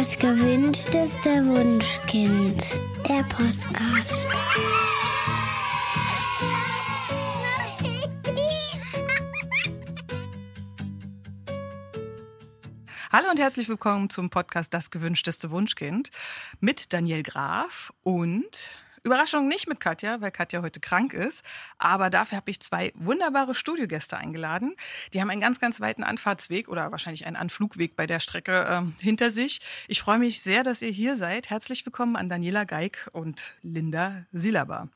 Das gewünschteste Wunschkind. Der Podcast. Hallo und herzlich willkommen zum Podcast Das gewünschteste Wunschkind mit Daniel Graf und Überraschung nicht mit Katja, weil Katja heute krank ist. Aber dafür habe ich zwei wunderbare Studiogäste eingeladen. Die haben einen ganz, ganz weiten Anfahrtsweg oder wahrscheinlich einen Anflugweg bei der Strecke äh, hinter sich. Ich freue mich sehr, dass ihr hier seid. Herzlich willkommen an Daniela Geig und Linda Silaba.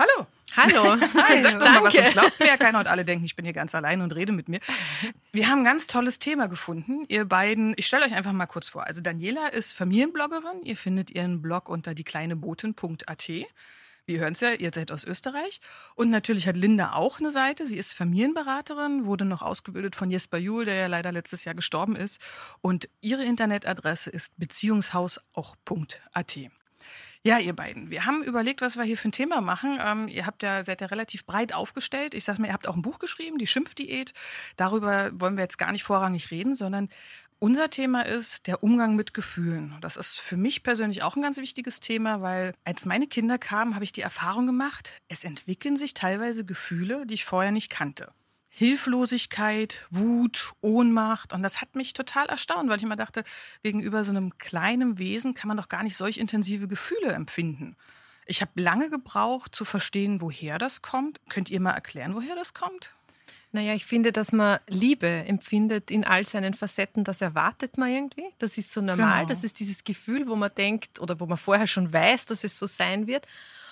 Hallo. Hallo. Hi, sag doch mal, was uns glaubt mir ja keiner und alle denken, ich bin hier ganz allein und rede mit mir. Wir haben ein ganz tolles Thema gefunden. Ihr beiden, ich stelle euch einfach mal kurz vor. Also Daniela ist Familienbloggerin. Ihr findet ihren Blog unter diekleinebotin.at. Wir hören es ja, ihr seid aus Österreich. Und natürlich hat Linda auch eine Seite. Sie ist Familienberaterin, wurde noch ausgebildet von Jesper Juhl, der ja leider letztes Jahr gestorben ist. Und ihre Internetadresse ist beziehungshaus.at. Ja, ihr beiden. Wir haben überlegt, was wir hier für ein Thema machen. Ähm, ihr habt ja, seid ja relativ breit aufgestellt. Ich sag mal, ihr habt auch ein Buch geschrieben, die Schimpfdiät. Darüber wollen wir jetzt gar nicht vorrangig reden, sondern unser Thema ist der Umgang mit Gefühlen. Das ist für mich persönlich auch ein ganz wichtiges Thema, weil als meine Kinder kamen, habe ich die Erfahrung gemacht, es entwickeln sich teilweise Gefühle, die ich vorher nicht kannte. Hilflosigkeit, Wut, Ohnmacht. Und das hat mich total erstaunt, weil ich immer dachte, gegenüber so einem kleinen Wesen kann man doch gar nicht solch intensive Gefühle empfinden. Ich habe lange gebraucht zu verstehen, woher das kommt. Könnt ihr mal erklären, woher das kommt? Naja, ich finde, dass man Liebe empfindet in all seinen Facetten, das erwartet man irgendwie. Das ist so normal. Genau. Das ist dieses Gefühl, wo man denkt oder wo man vorher schon weiß, dass es so sein wird.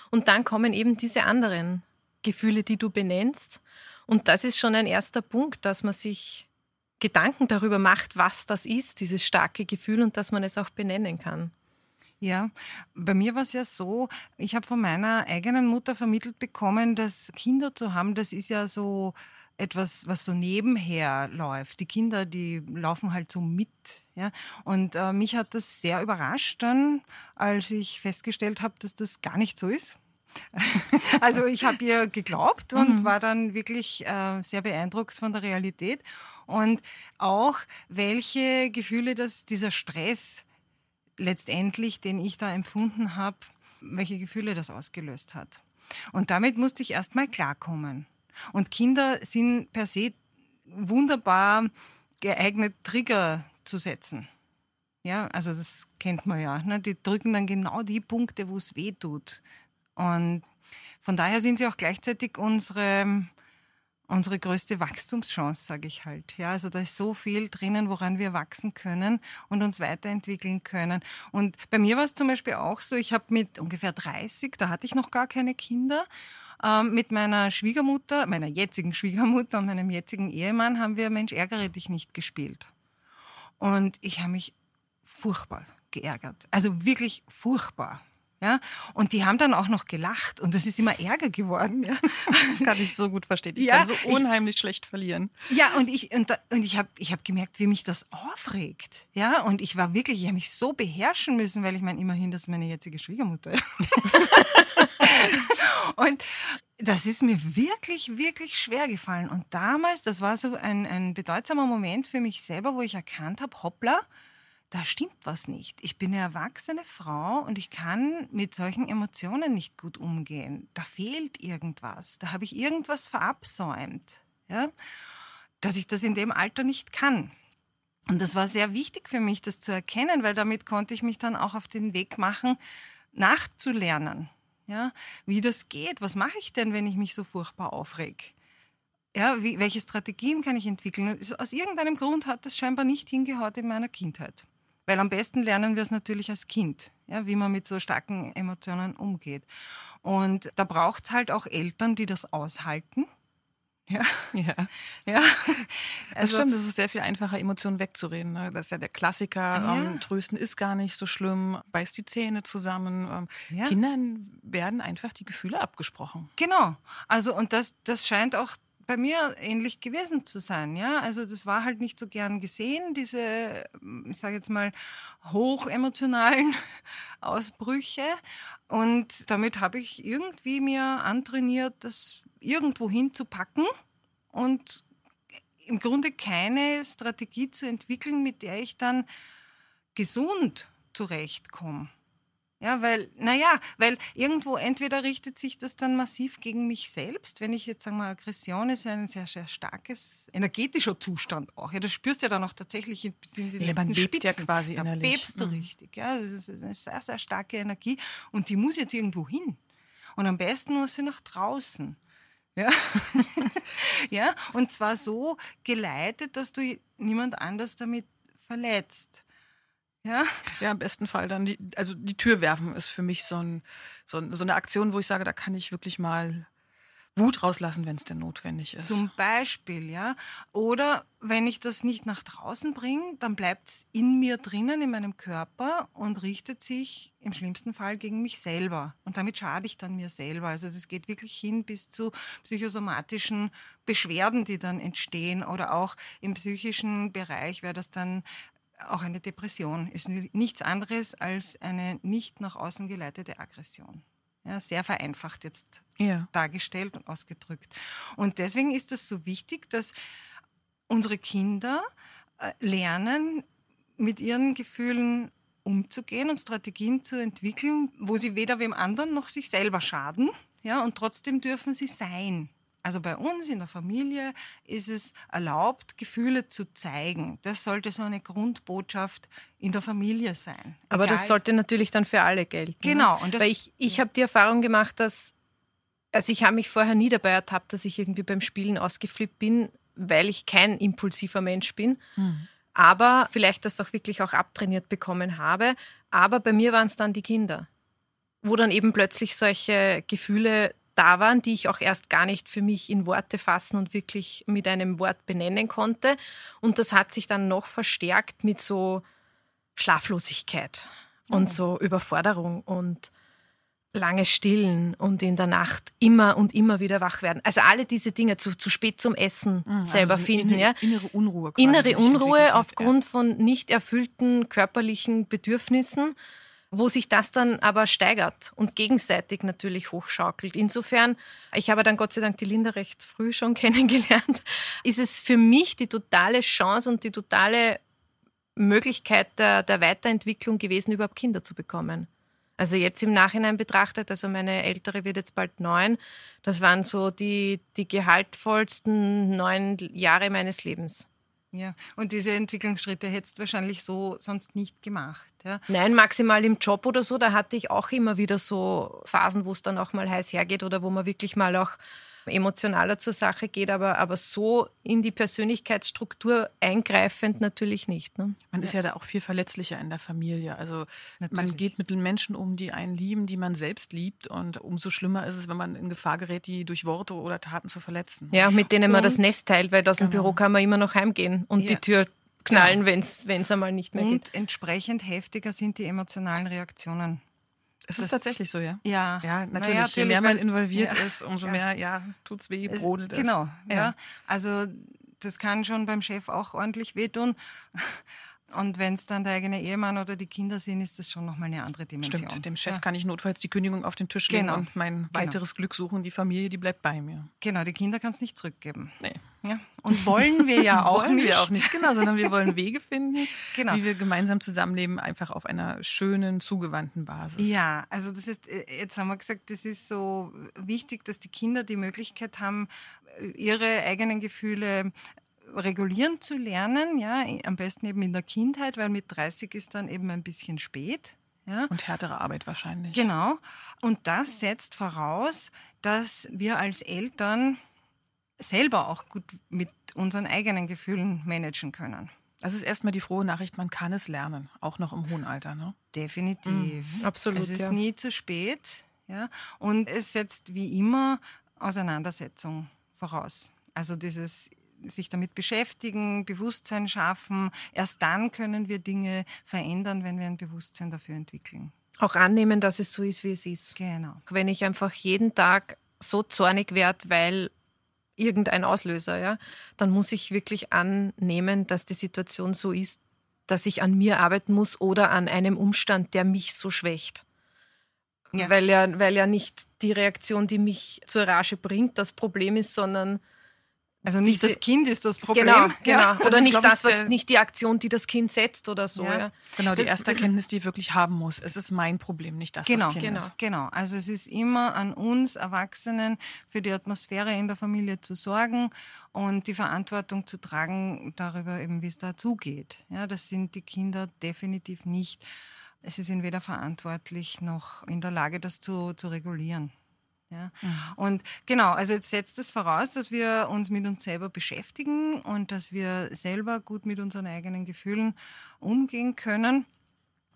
Und dann kommen eben diese anderen Gefühle, die du benennst. Und das ist schon ein erster Punkt, dass man sich Gedanken darüber macht, was das ist, dieses starke Gefühl und dass man es auch benennen kann. Ja, bei mir war es ja so, ich habe von meiner eigenen Mutter vermittelt bekommen, dass Kinder zu haben, das ist ja so etwas, was so nebenher läuft. Die Kinder, die laufen halt so mit. Ja? Und äh, mich hat das sehr überrascht dann, als ich festgestellt habe, dass das gar nicht so ist. Also ich habe ihr geglaubt und mhm. war dann wirklich äh, sehr beeindruckt von der Realität und auch welche Gefühle das dieser Stress letztendlich, den ich da empfunden habe, welche Gefühle das ausgelöst hat. Und damit musste ich erstmal klarkommen. Und Kinder sind per se wunderbar geeignet, Trigger zu setzen. Ja, also das kennt man ja. Ne? Die drücken dann genau die Punkte, wo es weh tut. Und von daher sind sie auch gleichzeitig unsere, unsere größte Wachstumschance, sage ich halt. Ja, also da ist so viel drinnen, woran wir wachsen können und uns weiterentwickeln können. Und bei mir war es zum Beispiel auch so, ich habe mit ungefähr 30, da hatte ich noch gar keine Kinder, ähm, mit meiner Schwiegermutter, meiner jetzigen Schwiegermutter und meinem jetzigen Ehemann haben wir Mensch, ärgere dich nicht gespielt. Und ich habe mich furchtbar geärgert. Also wirklich furchtbar. Ja, und die haben dann auch noch gelacht und das ist immer Ärger geworden. Ja. Das kann ich so gut verstehen. Ich ja, kann so unheimlich ich, schlecht verlieren. Ja, und ich, und, da, und ich habe ich hab gemerkt, wie mich das aufregt. Ja, und ich war wirklich, ich habe mich so beherrschen müssen, weil ich meine, immerhin, das ist meine jetzige Schwiegermutter. und das ist mir wirklich, wirklich schwer gefallen. Und damals, das war so ein, ein bedeutsamer Moment für mich selber, wo ich erkannt habe, hoppla, da stimmt was nicht. Ich bin eine erwachsene Frau und ich kann mit solchen Emotionen nicht gut umgehen. Da fehlt irgendwas. Da habe ich irgendwas verabsäumt, ja? dass ich das in dem Alter nicht kann. Und das war sehr wichtig für mich, das zu erkennen, weil damit konnte ich mich dann auch auf den Weg machen, nachzulernen. Ja, wie das geht. Was mache ich denn, wenn ich mich so furchtbar aufreg? Ja, wie, welche Strategien kann ich entwickeln? Aus irgendeinem Grund hat das scheinbar nicht hingehaut in meiner Kindheit. Weil am besten lernen wir es natürlich als Kind, ja, wie man mit so starken Emotionen umgeht. Und da braucht es halt auch Eltern, die das aushalten. Ja. ja. ja. Also, das stimmt, es ist sehr viel einfacher, Emotionen wegzureden. Ne? Das ist ja der Klassiker. Ja. Ähm, Trösten ist gar nicht so schlimm, beißt die Zähne zusammen. Ähm, ja. Kindern werden einfach die Gefühle abgesprochen. Genau. Also, und das, das scheint auch bei mir ähnlich gewesen zu sein. Ja? Also das war halt nicht so gern gesehen, diese, ich sage jetzt mal, hochemotionalen Ausbrüche. Und damit habe ich irgendwie mir antrainiert, das irgendwo hinzupacken und im Grunde keine Strategie zu entwickeln, mit der ich dann gesund zurechtkomme. Ja, weil, naja, weil irgendwo entweder richtet sich das dann massiv gegen mich selbst, wenn ich jetzt sage mal, Aggression ist ja ein sehr, sehr starkes energetischer Zustand auch. Ja, das spürst du ja dann auch tatsächlich in, in den ja, letzten man bebt Spitzen. ja quasi da innerlich. bebst du Mhm. richtig. Ja, das ist eine sehr, sehr starke Energie und die muss jetzt irgendwo hin. Und am besten muss sie nach draußen. Ja. ja, und zwar so geleitet, dass du niemand anders damit verletzt. Ja, Ja, im besten Fall dann die, also die Tür werfen ist für mich so, ein, so, ein, so eine Aktion, wo ich sage, da kann ich wirklich mal Wut rauslassen, wenn es denn notwendig ist. Zum Beispiel, ja. Oder wenn ich das nicht nach draußen bringe, dann bleibt es in mir drinnen, in meinem Körper und richtet sich im schlimmsten Fall gegen mich selber. Und damit schade ich dann mir selber. Also das geht wirklich hin bis zu psychosomatischen Beschwerden, die dann entstehen. Oder auch im psychischen Bereich wäre das dann auch eine Depression. Ist nichts anderes als eine nicht nach außen geleitete Aggression. Ja, sehr vereinfacht jetzt ja. dargestellt und ausgedrückt. Und deswegen ist es so wichtig, dass unsere Kinder äh, lernen, mit ihren Gefühlen umzugehen und Strategien zu entwickeln, wo sie weder wem anderen noch sich selber schaden. Ja, und trotzdem dürfen sie sein. Also bei uns in der Familie ist es erlaubt, Gefühle zu zeigen. Das sollte so eine Grundbotschaft in der Familie sein. Aber Egal- das sollte natürlich dann für alle gelten. Genau, Ne? und das- Weil ich, ich habe die Erfahrung gemacht, dass, also ich habe mich vorher nie dabei ertappt, dass ich irgendwie beim Spielen ausgeflippt bin, weil ich kein impulsiver Mensch bin. Hm. Aber vielleicht das auch wirklich auch abtrainiert bekommen habe. Aber bei mir waren es dann die Kinder, wo dann eben plötzlich solche Gefühle da waren, die ich auch erst gar nicht für mich in Worte fassen und wirklich mit einem Wort benennen konnte. Und das hat sich dann noch verstärkt mit so Schlaflosigkeit und so Überforderung und langes Stillen und in der Nacht immer und immer wieder wach werden. Also alle diese Dinge zu, zu spät zum Essen selber also finden, innere, ja. Innere Unruhe. Quasi, Innere Unruhe aufgrund von nicht erfüllten körperlichen Bedürfnissen, wo sich das dann aber steigert und gegenseitig natürlich hochschaukelt. Insofern, ich habe dann Gott sei Dank die Linda recht früh schon kennengelernt, ist es für mich die totale Chance und die totale Möglichkeit der, der Weiterentwicklung gewesen, überhaupt Kinder zu bekommen. Also jetzt im Nachhinein betrachtet, also meine Ältere wird jetzt bald neun, das waren so die, die gehaltvollsten neun Jahre meines Lebens. Ja, und diese Entwicklungsschritte hättest du wahrscheinlich so sonst nicht gemacht. Ja. Nein, maximal im Job oder so, da hatte ich auch immer wieder so Phasen, wo es dann auch mal heiß hergeht oder wo man wirklich mal auch emotionaler zur Sache geht, aber, aber so in die Persönlichkeitsstruktur eingreifend natürlich nicht. Ne? Man ist ja da auch viel verletzlicher in der Familie. Also man Natürlich. geht mit den Menschen um, die einen lieben, die man selbst liebt. Und umso schlimmer ist es, wenn man in Gefahr gerät, die durch Worte oder Taten zu verletzen. Ja, mit denen man das Und- Nest teilt, weil aus dem Genau. Büro kann man immer noch heimgehen und Ja. die Tür knallen, wenn es einmal nicht mehr geht. Und entsprechend heftiger sind die emotionalen Reaktionen. Es ist tatsächlich so, ja. Ja, Ja, Na natürlich. Je mehr man involviert ja. ist, umso Ja. mehr, ja, tut's weh, Es- brodelt es. Genau, ja. Ja. Also das kann schon beim Chef auch ordentlich wehtun. Und wenn es dann der eigene Ehemann oder die Kinder sind, ist das schon nochmal eine andere Dimension. Stimmt, dem Chef Ja. kann ich notfalls die Kündigung auf den Tisch legen Genau. und mein weiteres Glück suchen. Die Familie, die bleibt bei mir. Genau, die Kinder kannst nicht zurückgeben. Nee. Ja. Und wollen wir ja auch wollen nicht. wir auch nicht, genau, sondern wir wollen Wege finden, Genau. wie wir gemeinsam zusammenleben, einfach auf einer schönen, zugewandten Basis. Ja, also das ist, äh, jetzt haben wir gesagt, das ist so wichtig, dass die Kinder die Möglichkeit haben, ihre eigenen Gefühle regulieren zu lernen, ja, am besten eben in der Kindheit, weil mit 30 ist dann eben ein bisschen spät. Ja. Und härtere Arbeit wahrscheinlich. Genau. Und das setzt voraus, dass wir als Eltern selber auch gut mit unseren eigenen Gefühlen managen können. Das ist erstmal die frohe Nachricht, man kann es lernen, auch noch im hohen Alter. Ne? Definitiv. absolut, Es ist ja. nie zu spät. Ja? Und es setzt wie immer Auseinandersetzung voraus. Also dieses sich damit beschäftigen, Bewusstsein schaffen. Erst dann können wir Dinge verändern, wenn wir ein Bewusstsein dafür entwickeln. Auch annehmen, dass es so ist, wie es ist. Genau. Wenn ich einfach jeden Tag so zornig werde, weil irgendein Auslöser, ja, dann muss ich wirklich annehmen, dass die Situation so ist, dass ich an mir arbeiten muss oder an einem Umstand, der mich so schwächt. Ja. Weil, ja, weil ja nicht die Reaktion, die mich zur Rage bringt, das Problem ist, sondern Also nicht Diese- das Kind ist das Problem. Genau, genau. Ja, das oder ist, nicht ich, das, was der- nicht die Aktion, die das Kind setzt oder so. Ja. Ja. Genau, die Das- erste das- Erkenntnis, die wirklich haben muss. Es ist mein Problem, nicht das Genau, des Kindes. genau. Genau, also es ist immer an uns Erwachsenen für die Atmosphäre in der Familie zu sorgen und die Verantwortung zu tragen darüber, eben wie es da zugeht. Ja, das sind die Kinder definitiv nicht. Sie sind weder verantwortlich noch in der Lage, das zu, zu regulieren. Ja. Und genau, also jetzt setzt es voraus, dass wir uns mit uns selber beschäftigen und dass wir selber gut mit unseren eigenen Gefühlen umgehen können.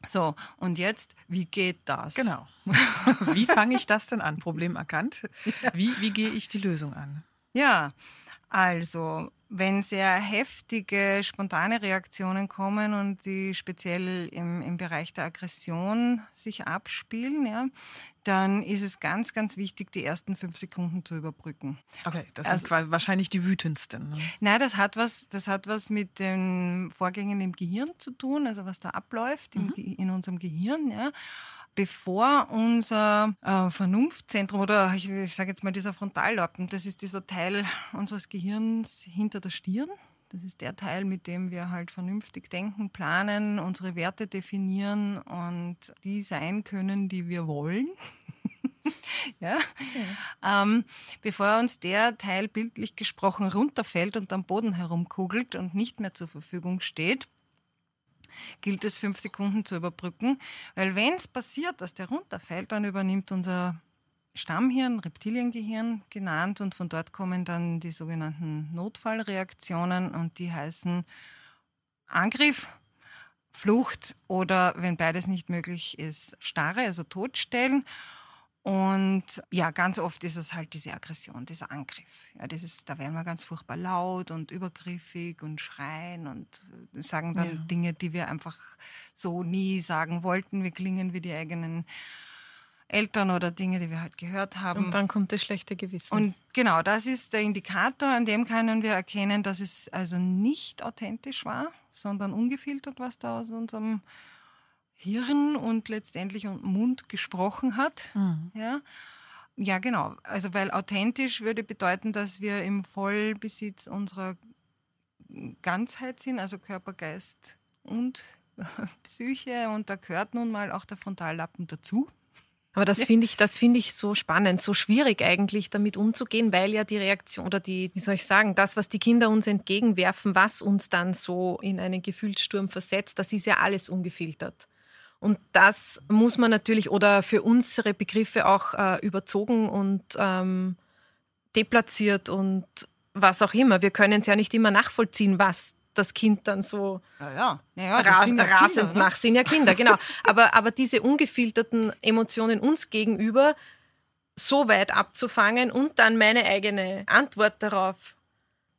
So, und jetzt, wie geht das? Genau. Wie fange ich das denn an? Problem erkannt. Wie, wie gehe ich die Lösung an? Ja, also wenn sehr heftige, spontane Reaktionen kommen und die speziell im, im Bereich der Aggression sich abspielen, ja, dann ist es ganz, ganz wichtig, die ersten fünf Sekunden zu überbrücken. Okay, das Also- sind wahrscheinlich die wütendsten. Ne? Nein, das hat was, das hat was mit den Vorgängen im Gehirn zu tun, also was da abläuft im, Ge- in unserem Gehirn, ja. Bevor unser äh, Vernunftzentrum oder ich, ich sage jetzt mal dieser Frontallappen, das ist dieser Teil unseres Gehirns hinter der Stirn. Das ist der Teil, mit dem wir halt vernünftig denken, planen, unsere Werte definieren und die sein können, die wir wollen. ja? Ähm, bevor uns der Teil bildlich gesprochen runterfällt und am Boden herumkugelt und nicht mehr zur Verfügung steht, gilt es fünf Sekunden zu überbrücken. Weil wenn es passiert, dass der runterfällt, dann übernimmt unser Stammhirn, Reptiliengehirn genannt und von dort kommen dann die sogenannten Notfallreaktionen und die heißen Angriff, Flucht oder wenn beides nicht möglich ist, Starre, also Totstellen. Und ja, ganz oft ist es halt diese Aggression, dieser Angriff. Ja, das ist, da werden wir ganz furchtbar laut und übergriffig und schreien und sagen dann Ja. Dinge, die wir einfach so nie sagen wollten. Wir klingen wie die eigenen Eltern oder Dinge, die wir halt gehört haben. Und dann kommt das schlechte Gewissen. Und genau, das ist der Indikator, an dem können wir erkennen, dass es also nicht authentisch war, sondern ungefiltert, was da aus unserem Hirn und letztendlich und Mund gesprochen hat. Ja. ja, genau. Also weil authentisch würde bedeuten, dass wir im Vollbesitz unserer Ganzheit sind, also Körper, Geist und Psyche. Und da gehört nun mal auch der Frontallappen dazu. Aber das finde ich, das finde ich so spannend, so schwierig eigentlich damit umzugehen, weil ja die Reaktion oder die, wie soll ich sagen, das, was die Kinder uns entgegenwerfen, was uns dann so in einen Gefühlssturm versetzt, das ist ja alles ungefiltert. Und das muss man natürlich oder für unsere Begriffe auch äh, überzogen und ähm, deplatziert und was auch immer. Wir können es ja nicht immer nachvollziehen, was das Kind dann so Ja, ja. ja, Ra ja rasend Kinder, ne? macht. Sind ja Kinder, genau. aber, aber diese ungefilterten Emotionen uns gegenüber so weit abzufangen und dann meine eigene Antwort darauf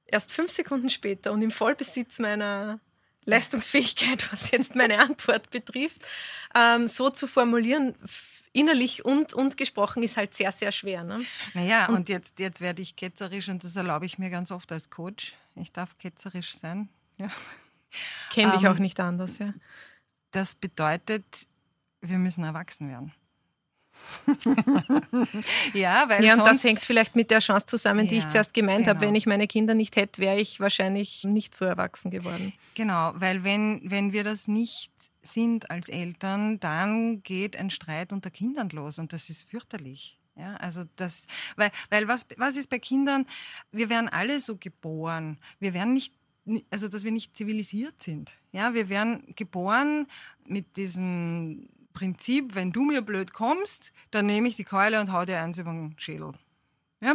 erst fünf Sekunden später und im Vollbesitz meiner Leistungsfähigkeit, was jetzt meine Antwort betrifft, ähm, so zu formulieren, innerlich und, und gesprochen, ist halt sehr, sehr schwer. Ne? Naja, und jetzt, jetzt werde ich ketzerisch und das erlaube ich mir ganz oft als Coach. Ich darf ketzerisch sein. Ja. Ich kenne dich Ähm, auch nicht anders. Ja. Das bedeutet, wir müssen erwachsen werden. ja, weil Ja, und das hängt vielleicht mit der Chance zusammen, die ich Ja, zuerst gemeint habe. genau. Wenn ich meine Kinder nicht hätte, wäre ich wahrscheinlich nicht so erwachsen geworden. genau, weil wenn, wenn wir das nicht sind als Eltern, dann geht ein Streit unter Kindern los und das ist fürchterlich. Ja, also das, weil, weil was, was ist bei Kindern? Wir werden alle so geboren. Wir werden nicht, also dass wir nicht zivilisiert sind. Ja, wir werden geboren mit diesem Prinzip, wenn du mir blöd kommst, dann nehme ich die Keule und hau dir eins über den Schädel. Ja,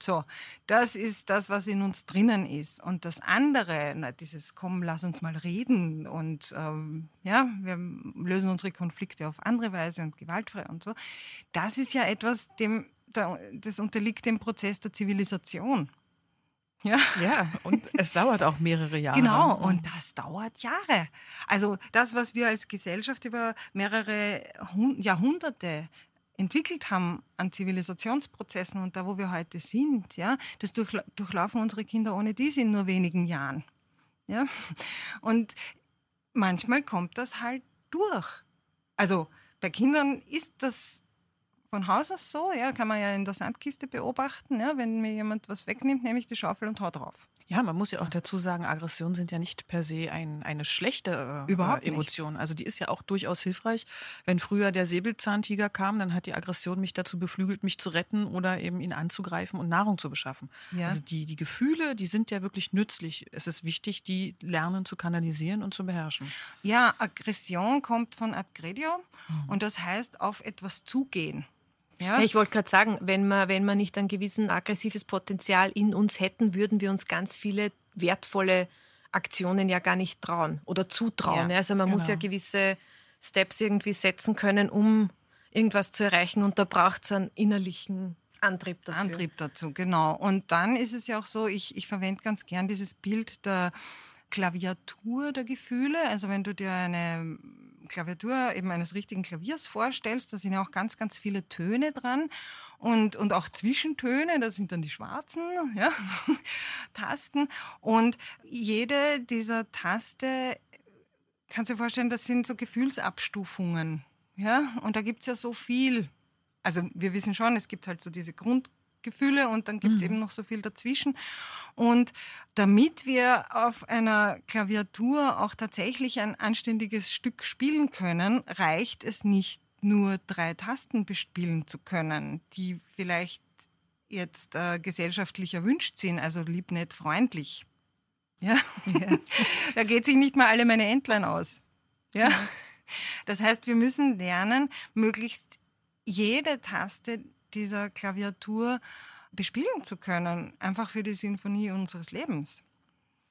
so. Das ist das, was in uns drinnen ist. Und das andere, dieses Komm, lass uns mal reden und ähm, ja, wir lösen unsere Konflikte auf andere Weise und gewaltfrei und so. Das ist ja etwas, dem, da- das unterliegt dem Prozess der Zivilisation. Ja. Ja, und es dauert auch mehrere Jahre. Genau, und das dauert Jahre. Also das, was wir als Gesellschaft über mehrere Hun- Jahrhunderte entwickelt haben an Zivilisationsprozessen und da, wo wir heute sind, ja, das durchla durchlaufen unsere Kinder ohne dies in nur wenigen Jahren. Ja? Und manchmal kommt das halt durch. Also bei Kindern ist das von Haus aus so, ja, kann man ja in der Sandkiste beobachten, ja, wenn mir jemand was wegnimmt, nehme ich die Schaufel und hau drauf. Ja, man muss ja auch dazu sagen, Aggressionen sind ja nicht per se ein, eine schlechte äh, Überhaupt Emotion. Also die ist ja auch durchaus hilfreich. Wenn früher der Säbelzahntiger kam, dann hat die Aggression mich dazu beflügelt, mich zu retten oder eben ihn anzugreifen und Nahrung zu beschaffen. Ja. Also die, die Gefühle, die sind ja wirklich nützlich. Es ist wichtig, die lernen zu kanalisieren und zu beherrschen. Ja, Aggression kommt von Agredio und das heißt auf etwas zugehen. Ja, Ja, ich wollte gerade sagen, wenn wir, wenn wir nicht ein gewissen aggressives Potenzial in uns hätten, würden wir uns ganz viele wertvolle Aktionen ja gar nicht trauen oder zutrauen. Ja, also man muss ja genau. gewisse Steps irgendwie setzen können, um irgendwas zu erreichen und da braucht es einen innerlichen Antrieb dafür. Antrieb dazu, genau. Und dann ist es ja auch so, ich, ich verwende ganz gern dieses Bild der Klaviatur der Gefühle. Also wenn du dir eine Klaviatur eben eines richtigen Klaviers vorstellst, da sind ja auch ganz, ganz viele Töne dran und, und auch Zwischentöne, das sind dann die schwarzen ja, Tasten. Und jede dieser Taste, kannst du dir vorstellen, das sind so Gefühlsabstufungen. Ja? Und da gibt es ja so viel. Also wir wissen schon, es gibt halt so diese Grundgefühle und dann gibt es eben noch so viel dazwischen. Und damit wir auf einer Klaviatur auch tatsächlich ein anständiges Stück spielen können, reicht es nicht nur drei Tasten bespielen zu können, die vielleicht jetzt äh, gesellschaftlich erwünscht sind, also lieb, nett, freundlich. Ja, da geht sich nicht mal alle meine Entlein aus. Ja, das heißt, wir müssen lernen, möglichst jede Taste dieser Klaviatur bespielen zu können, einfach für die Sinfonie unseres Lebens.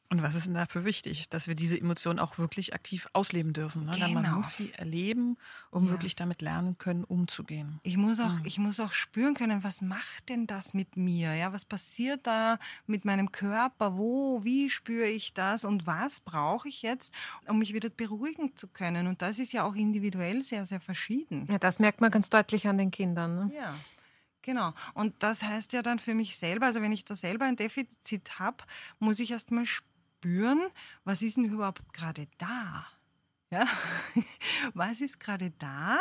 Und was ist denn dafür wichtig? Dass wir diese Emotionen auch wirklich aktiv ausleben dürfen. Ne? Denn Man Genau. muss sie erleben, um Ja. wirklich damit lernen können, umzugehen. Ich muss auch, ich muss auch spüren können, was macht denn das mit mir? Ja, was passiert da mit meinem Körper? Wo, wie spüre ich das? Und was brauche ich jetzt, um mich wieder beruhigen zu können? Und das ist ja auch individuell sehr, sehr verschieden. Ja, das merkt man ganz deutlich an den Kindern. Ne? Ja, genau. Und das heißt ja dann für mich selber, also wenn ich da selber ein Defizit habe, muss ich erst mal spüren, was ist denn überhaupt gerade da? Ja, was ist gerade da?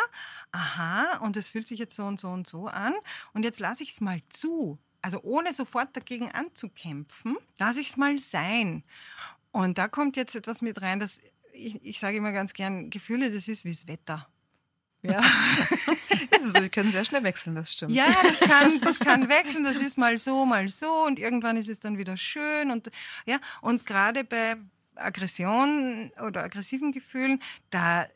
Aha, und es fühlt sich jetzt so und so und so an. Und jetzt lasse ich es mal zu. Also ohne sofort dagegen anzukämpfen, lasse ich es mal sein. Und da kommt jetzt etwas mit rein, dass ich, ich sage immer ganz gern, Gefühle, das ist wie das Wetter. Ja. Also, sie können sehr schnell wechseln, das stimmt. Ja, das kann, das kann wechseln. Das ist mal so, mal so und irgendwann ist es dann wieder schön und ja. Und gerade bei Aggression oder aggressiven Gefühlen, da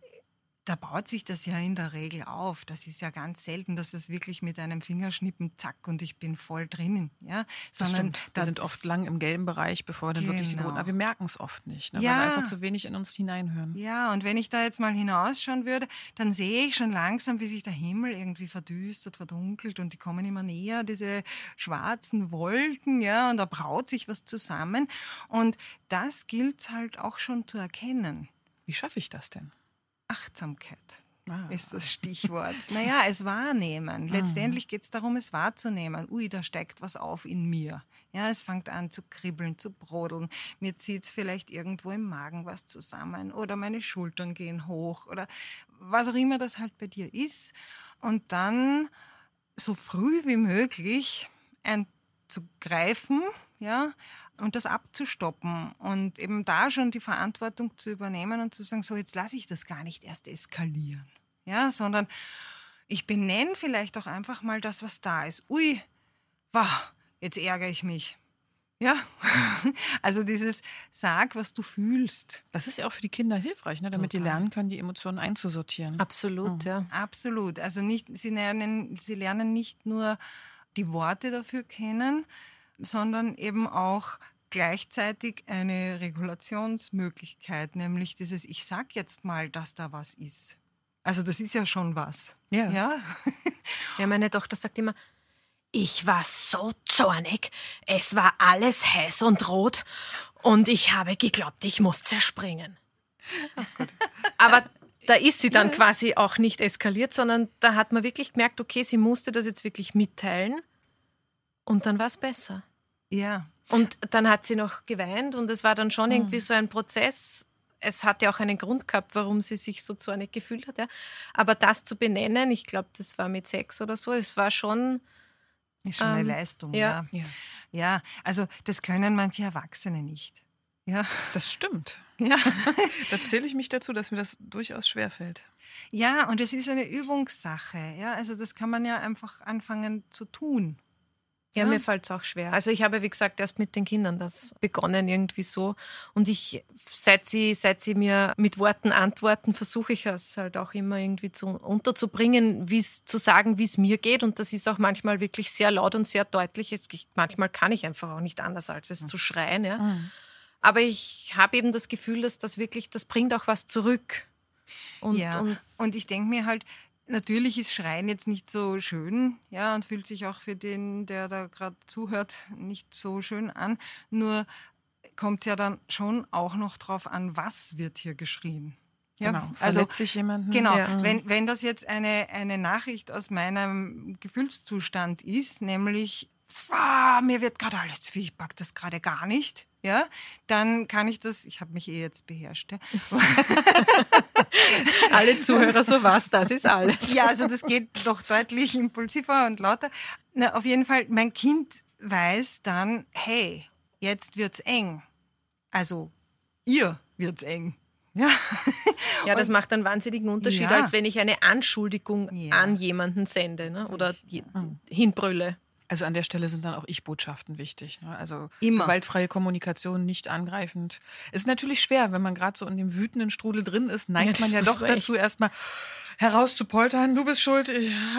da baut sich das ja in der Regel auf. Das ist ja ganz selten, dass es wirklich mit einem Fingerschnippen zack und ich bin voll drinnen. Ja, stimmt. Wir da- sind oft lang im gelben Bereich, bevor wir dann wirklich in den Genau. roten. Aber wir merken es oft nicht, ne? Ja. weil wir einfach zu wenig in uns hineinhören. Ja, und wenn ich da jetzt mal hinausschauen würde, dann sehe ich schon langsam, wie sich der Himmel irgendwie verdüstert, verdunkelt und die kommen immer näher, diese schwarzen Wolken, ja, und da braut sich was zusammen. Und das gilt halt auch schon zu erkennen. Wie schaffe ich das denn? Achtsamkeit Ah. ist das Stichwort. naja, es wahrnehmen. Letztendlich geht es darum, es wahrzunehmen. Ui, da steigt was auf in mir. Ja, es fängt an zu kribbeln, zu brodeln. Mir zieht es vielleicht irgendwo im Magen was zusammen oder meine Schultern gehen hoch oder was auch immer das halt bei dir ist. Und dann so früh wie möglich einzugreifen, ja, und das abzustoppen und eben da schon die Verantwortung zu übernehmen und zu sagen, so jetzt lasse ich das gar nicht erst eskalieren, ja, sondern ich benenne vielleicht auch einfach mal das, was da ist. Ui, wah, jetzt ärgere ich mich. Ja, also dieses Sag, was du fühlst. Das ist ja auch für die Kinder hilfreich, ne? damit die Total. lernen können, die Emotionen einzusortieren. Absolut, ja. Absolut. Also nicht, sie, lernen, sie lernen nicht nur die Worte dafür kennen, sondern eben auch gleichzeitig eine Regulationsmöglichkeit, nämlich dieses, ich sag jetzt mal, dass da was ist. Also das ist ja schon was. Ja. Ja, Ja, meine Tochter sagt immer, ich war so zornig, es war alles heiß und rot und ich habe geglaubt, ich muss zerspringen. Aber da ist sie dann quasi auch nicht eskaliert, sondern da hat man wirklich gemerkt, okay, sie musste das jetzt wirklich mitteilen und dann war es besser. Ja. Und dann hat sie noch geweint und es war dann schon irgendwie so ein Prozess, es hat ja auch einen Grund gehabt, warum sie sich so zwar nicht gefühlt hat. Ja. Aber das zu benennen, ich glaube, das war mit sechs oder so, es war schon. Ist schon eine ähm, Leistung, ja. ja. Ja, also das können manche Erwachsene nicht. Ja. Das stimmt. Ja. da zähle ich mich dazu, dass mir das durchaus schwerfällt. Ja, und es ist eine Übungssache. Ja, also das kann man ja einfach anfangen zu tun. Ja, mir fällt es auch schwer. Also ich habe, wie gesagt, erst mit den Kindern das begonnen irgendwie so. Und ich, seit sie, seit sie mir mit Worten antworten, versuche ich es halt auch immer irgendwie zu, unterzubringen, wie's, zu sagen, wie es mir geht. Und das ist auch manchmal wirklich sehr laut und sehr deutlich. Ich, manchmal kann ich einfach auch nicht anders, als es mhm. zu schreien. Ja. Mhm. Aber ich habe eben das Gefühl, dass das wirklich, das bringt auch was zurück. Und, ja, und, und ich denke mir halt, natürlich ist Schreien jetzt nicht so schön, ja, und fühlt sich auch für den, der da gerade zuhört, nicht so schön an. Nur kommt es ja dann schon auch noch drauf an, was wird hier geschrien. Ja, genau. Also sich jemanden. Genau. Ja. Wenn, wenn das jetzt eine, eine Nachricht aus meinem Gefühlszustand ist, nämlich mir wird gerade alles zu viel, ich pack das gerade gar nicht, ja, dann kann ich das, ich habe mich eh jetzt beherrscht. Ja. Alle Zuhörer, so was, das ist alles. Ja, also das geht doch deutlich impulsiver und lauter. Na, auf jeden Fall, mein Kind weiß dann, hey, jetzt wird's eng. Also ihr wird's eng. Ja, ja das macht einen wahnsinnigen Unterschied, ja. als wenn ich eine Anschuldigung ja. an jemanden sende ne? oder hinbrülle. Also an der Stelle sind dann auch Ich-Botschaften wichtig. Ne? Also Immer. gewaltfreie Kommunikation, nicht angreifend. Ist natürlich schwer, wenn man gerade so in dem wütenden Strudel drin ist, neigt ja, man ja doch dazu, erstmal herauszupoltern, du bist schuld,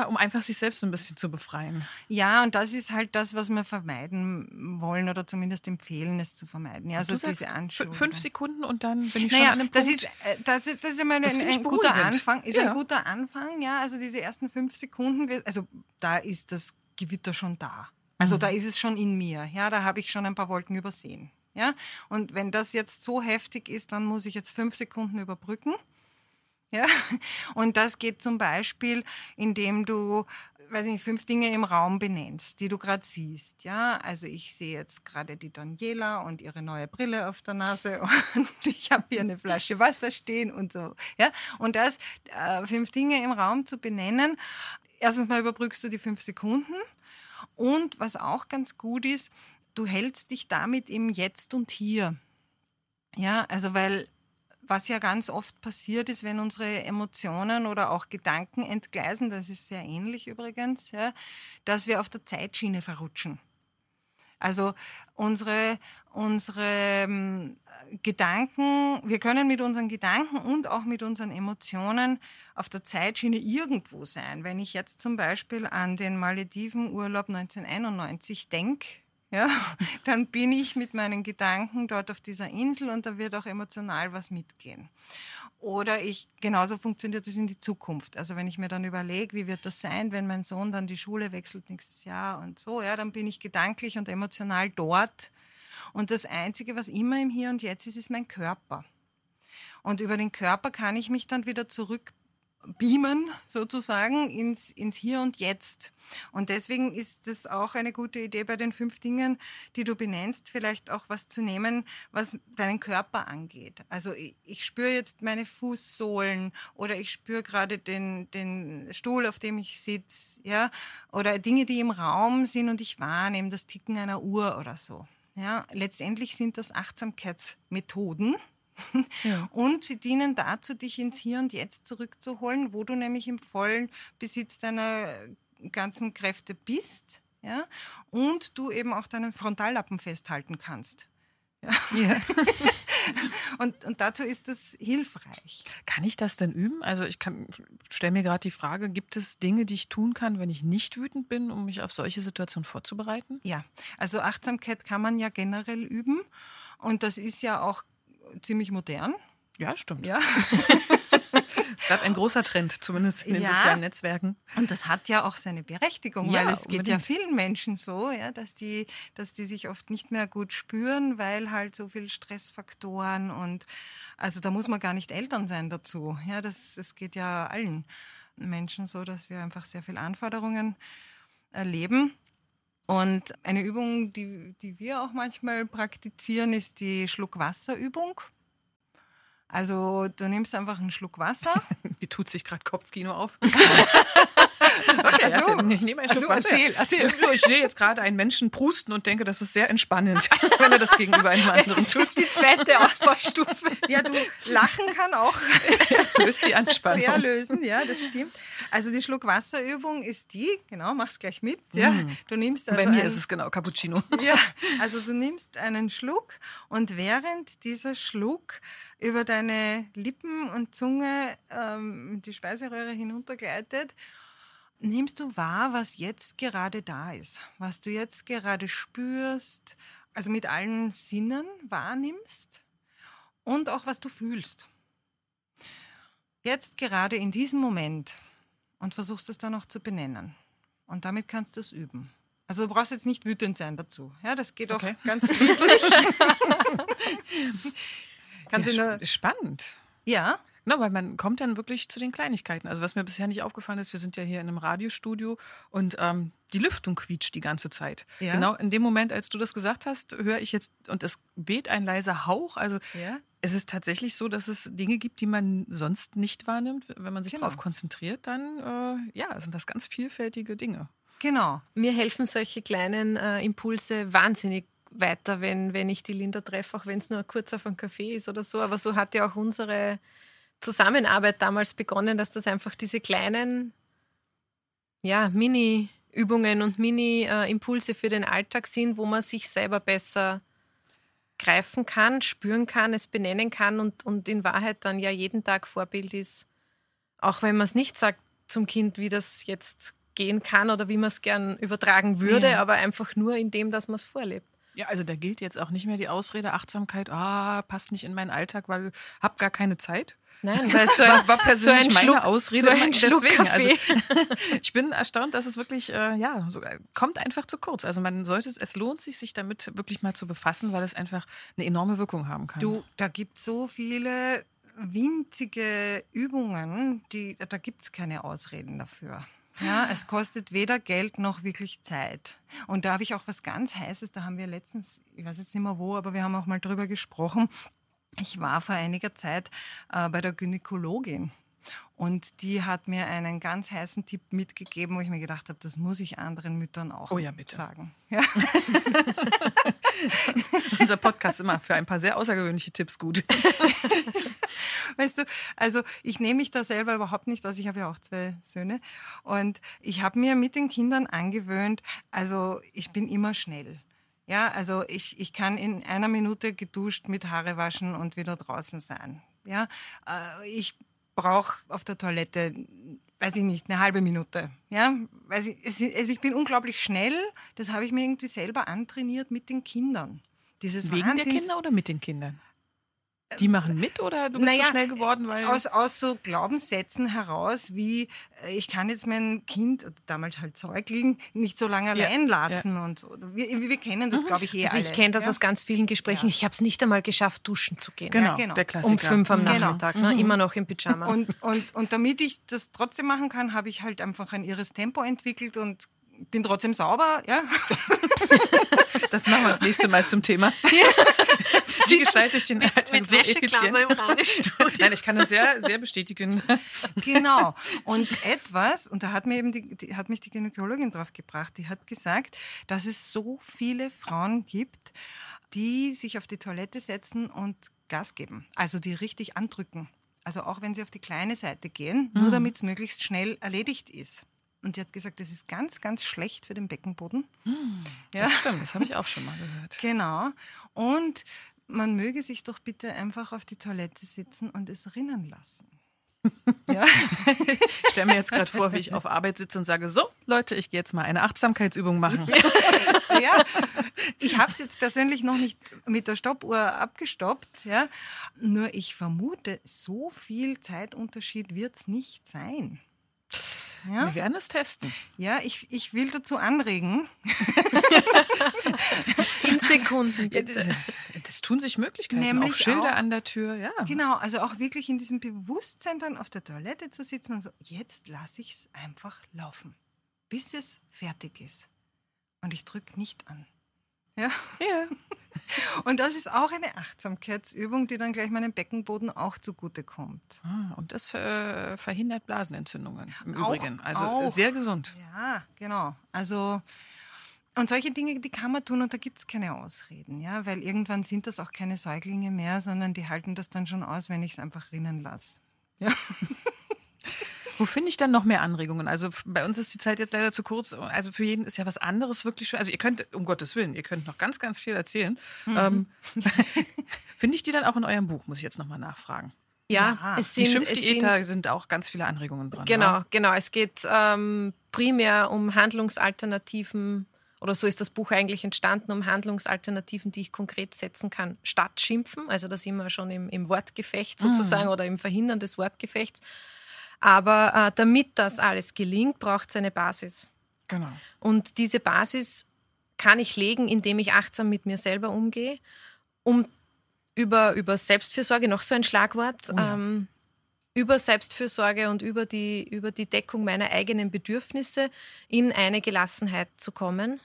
um einfach sich selbst so ein bisschen zu befreien. Ja, und das ist halt das, was wir vermeiden wollen oder zumindest empfehlen, es zu vermeiden. Ja, also du diese Anschuldigung. Fünf Sekunden und dann bin ich naja, schon an einem das Punkt. Ist, äh, das ist, das ist immer ein, ein guter Anfang. Ist ja. ein guter Anfang, ja. Also diese ersten fünf Sekunden, also da ist das Gewitter schon da. Also mhm. da ist es schon in mir. Ja, da habe ich schon ein paar Wolken übersehen. Ja, und wenn das jetzt so heftig ist, dann muss ich jetzt fünf Sekunden überbrücken. Ja, und das geht zum Beispiel, indem du, weiß nicht, fünf Dinge im Raum benennst, die du gerade siehst. Ja, also ich sehe jetzt gerade die Daniela und ihre neue Brille auf der Nase und ich habe hier eine Flasche Wasser stehen und so. Ja, und das äh, fünf Dinge im Raum zu benennen, erstens mal überbrückst du die fünf Sekunden. Und was auch ganz gut ist, du hältst dich damit im Jetzt und Hier. Ja, also weil was ja ganz oft passiert ist, wenn unsere Emotionen oder auch Gedanken entgleisen, das ist sehr ähnlich übrigens, ja, dass wir auf der Zeitschiene verrutschen. Also unsere, unsere ähm, Gedanken, wir können mit unseren Gedanken und auch mit unseren Emotionen auf der Zeitschiene irgendwo sein. Wenn ich jetzt zum Beispiel an den Malediven-Urlaub 1991 denke, ja, dann bin ich mit meinen Gedanken dort auf dieser Insel und da wird auch emotional was mitgehen. Oder ich, genauso funktioniert es in die Zukunft. Also wenn ich mir dann überlege, wie wird das sein, wenn mein Sohn dann die Schule wechselt nächstes Jahr und so, ja, dann bin ich gedanklich und emotional dort. Und das Einzige, was immer im Hier und Jetzt ist, ist mein Körper. Und über den Körper kann ich mich dann wieder zurück beamen sozusagen ins, ins Hier und Jetzt. Und deswegen ist es auch eine gute Idee bei den fünf Dingen, die du benennst, vielleicht auch was zu nehmen, was deinen Körper angeht. Also ich, ich spüre jetzt meine Fußsohlen oder ich spüre gerade den, den Stuhl, auf dem ich sitze, ja, oder Dinge, die im Raum sind und ich wahrnehme das Ticken einer Uhr oder so. Ja, letztendlich sind das Achtsamkeitsmethoden, ja. Und sie dienen dazu, dich ins Hier und Jetzt zurückzuholen, wo du nämlich im vollen Besitz deiner ganzen Kräfte bist. Ja? Und du eben auch deinen Frontallappen festhalten kannst. Ja. ja. und, und dazu ist das hilfreich. Kann ich das denn üben? Also ich stelle mir gerade die Frage, gibt es Dinge, die ich tun kann, wenn ich nicht wütend bin, um mich auf solche Situationen vorzubereiten? Ja, also Achtsamkeit kann man ja generell üben. Und das ist ja auch ziemlich modern. Ja, stimmt. Ja. Es gab ein großer Trend, zumindest in den ja, sozialen Netzwerken. Und das hat ja auch seine Berechtigung, ja, weil es unbedingt. geht ja vielen Menschen so, ja, dass, die, dass die sich oft nicht mehr gut spüren, weil halt so viele Stressfaktoren und also da muss man gar nicht Eltern sein dazu. Ja, das, das geht ja allen Menschen so, dass wir einfach sehr viele Anforderungen erleben. Und eine Übung, die, die wir auch manchmal praktizieren, ist die Schluckwasserübung. Also du nimmst einfach einen Schluck Wasser. Wie tut sich gerade Kopfkino auf? Okay, also, ich nehme einen Schluck so, Wasser. erzähl, erzähl. Ja, Ich sehe jetzt gerade einen Menschen prusten und denke, das ist sehr entspannend, wenn er das gegenüber einem anderen Das tut. ist die zweite Ausbaustufe. Ja, du lachen kann auch Löst die Anspannung. sehr lösen, ja, das stimmt. Also die Schluckwasserübung ist die, genau, mach's gleich mit. Ja. Du nimmst also Bei mir ein- ist es genau Cappuccino. Ja, also du nimmst einen Schluck und während dieser Schluck über deine Lippen und Zunge ähm, die Speiseröhre hinuntergleitet, nimmst du wahr, was jetzt gerade da ist, was du jetzt gerade spürst, also mit allen Sinnen wahrnimmst und auch was du fühlst. Jetzt gerade in diesem Moment und versuchst es dann auch zu benennen. Und damit kannst du es üben. Also du brauchst jetzt nicht wütend sein dazu. Ja, das geht auch Okay. ganz friedlich. Ja, spannend. ja, Genau, weil man kommt dann wirklich zu den Kleinigkeiten. Also was mir bisher nicht aufgefallen ist, wir sind ja hier in einem Radiostudio und ähm, die Lüftung quietscht die ganze Zeit. Ja. Genau in dem Moment, als du das gesagt hast, höre ich jetzt, und es weht ein leiser Hauch. Also ja, es ist tatsächlich so, dass es Dinge gibt, die man sonst nicht wahrnimmt. Wenn man sich Genau. darauf konzentriert, dann äh, ja, sind das ganz vielfältige Dinge. genau. Mir helfen solche kleinen äh, Impulse wahnsinnig weiter, wenn, wenn ich die Linda treffe, auch wenn es nur kurz auf einen Kaffee ist oder so. Aber so hat ja auch unsere Zusammenarbeit damals begonnen, dass das einfach diese kleinen ja, Mini-Übungen und Mini-Impulse für den Alltag sind, wo man sich selber besser greifen kann, spüren kann, es benennen kann und, und in Wahrheit dann ja jeden Tag Vorbild ist, auch wenn man es nicht sagt zum Kind, wie das jetzt gehen kann oder wie man es gern übertragen würde, Ja. aber einfach nur in dem, dass man es vorlebt. Ja, also da gilt jetzt auch nicht mehr die Ausrede Achtsamkeit, ah, passt nicht in meinen Alltag, weil hab gar keine Zeit. Nein, weil so war, war persönlich so ein meine Schluck, Ausrede. So ein Schluck Deswegen, also, Kaffee. ich bin erstaunt, dass es wirklich, äh, ja, so, äh, kommt einfach zu kurz. Also man sollte es, es lohnt sich, sich damit wirklich mal zu befassen, weil es einfach eine enorme Wirkung haben kann. Du, da gibt es so viele winzige Übungen, die, da gibt es keine Ausreden dafür. Ja, es kostet weder Geld noch wirklich Zeit. Und da habe ich auch was ganz Heißes, da haben wir letztens, ich weiß jetzt nicht mehr wo, aber wir haben auch mal drüber gesprochen. Ich war vor einiger Zeit äh, bei der Gynäkologin und die hat mir einen ganz heißen Tipp mitgegeben, wo ich mir gedacht habe, das muss ich anderen Müttern auch Oh ja, bitte. sagen. Ja. Unser Podcast ist immer für ein paar sehr außergewöhnliche Tipps gut. Weißt du, also ich nehme mich da selber überhaupt nicht aus. Ich habe ja auch zwei Söhne. Und ich habe mir mit den Kindern angewöhnt, also ich bin immer schnell. Ja, also ich, ich kann in einer Minute geduscht mit Haare waschen und wieder draußen sein. Ja, äh, ich brauche auf der Toilette, weiß ich nicht, eine halbe Minute. Ja, weiß ich, es- also ich bin unglaublich schnell. Das habe ich mir irgendwie selber antrainiert mit den Kindern. Dieses Wegen der Wahnsinns- Kinder oder mit den Kindern? Die machen mit oder du bist naja, so schnell geworden, weil. aus, aus so Glaubenssätzen heraus, wie äh, ich kann jetzt mein Kind, damals halt Säugling, nicht so lange Ja, allein lassen und so. Wir, wir kennen das, glaube ich, eh Also alle. ich kenne das ja? aus ganz vielen Gesprächen. Ich habe es nicht einmal geschafft, duschen zu gehen. genau, genau. der Klassiker. Um fünf am Genau. Nachmittag, ne? immer noch im Pyjama. Und, und, und damit ich das trotzdem machen kann, habe ich halt einfach ein irres Tempo entwickelt und bin trotzdem sauber, ja. Das machen wir das nächste Mal zum Thema. Wie gestalte ich den Alltag mit so effizient? Im. Nein, ich kann das sehr, sehr bestätigen. Genau. Und etwas, und da hat mir eben die, die, hat mich die Gynäkologin drauf gebracht, die hat gesagt, dass es so viele Frauen gibt, die sich auf die Toilette setzen und Gas geben. Also die richtig andrücken. Also auch wenn sie auf die kleine Seite gehen, nur damit es möglichst schnell erledigt ist. Und die hat gesagt, das ist ganz, ganz schlecht für den Beckenboden. Ja. Das stimmt, das habe ich auch schon mal gehört. Genau. Und man möge sich doch bitte einfach auf die Toilette sitzen und es rinnen lassen. ja. Ich stelle mir jetzt gerade vor, wie ich auf Arbeit sitze und sage, so Leute, ich gehe jetzt mal eine Achtsamkeitsübung machen. ja, ich habe es jetzt persönlich noch nicht mit der Stoppuhr abgestoppt, ja. Nur ich vermute, so viel Zeitunterschied wird es nicht sein. Ja, Wir werden es testen. ja ich, ich will dazu anregen. In Sekunden. Bitte. das, das tun sich Möglichkeiten. Nämlich auch Schilder auch- an der Tür, ja. Genau, also auch wirklich in diesem Bewusstsein dann auf der Toilette zu sitzen und so, jetzt lasse ich es einfach laufen, bis es fertig ist. Und ich drücke nicht an. Ja. Ja. Und das ist auch eine Achtsamkeitsübung, die dann gleich meinem Beckenboden auch zugutekommt. Ah, und das äh, verhindert Blasenentzündungen im Auch- Übrigen. Also auch. sehr gesund. Ja, genau. Also, und solche Dinge, die kann man tun und da gibt es keine Ausreden, ja, weil irgendwann sind das auch keine Säuglinge mehr, sondern die halten das dann schon aus, wenn ich es einfach rinnen lasse. Wo finde ich dann noch mehr Anregungen? Also bei uns ist die Zeit jetzt leider zu kurz. Also für jeden ist ja was anderes wirklich schön. Also ihr könnt, um Gottes Willen, ihr könnt noch ganz, ganz viel erzählen. Ähm, finde ich die dann auch in eurem Buch, muss ich jetzt nochmal nachfragen. Ja, Ja. es Die sind, es Schimpfdiät, sind da sind auch ganz viele Anregungen dran. Genau, wa? genau. Es geht ähm, primär um Handlungsalternativen oder so ist das Buch eigentlich entstanden, um Handlungsalternativen, die ich konkret setzen kann, statt Schimpfen. Also da sind wir schon im, im Wortgefecht sozusagen oder im Verhindern des Wortgefechts. Aber äh, damit das alles gelingt, braucht es eine Basis. Genau. Und diese Basis kann ich legen, indem ich achtsam mit mir selber umgehe, um über, über Selbstfürsorge, noch so ein Schlagwort, Oh ja. ähm, über Selbstfürsorge und über die, über die Deckung meiner eigenen Bedürfnisse in eine Gelassenheit zu kommen.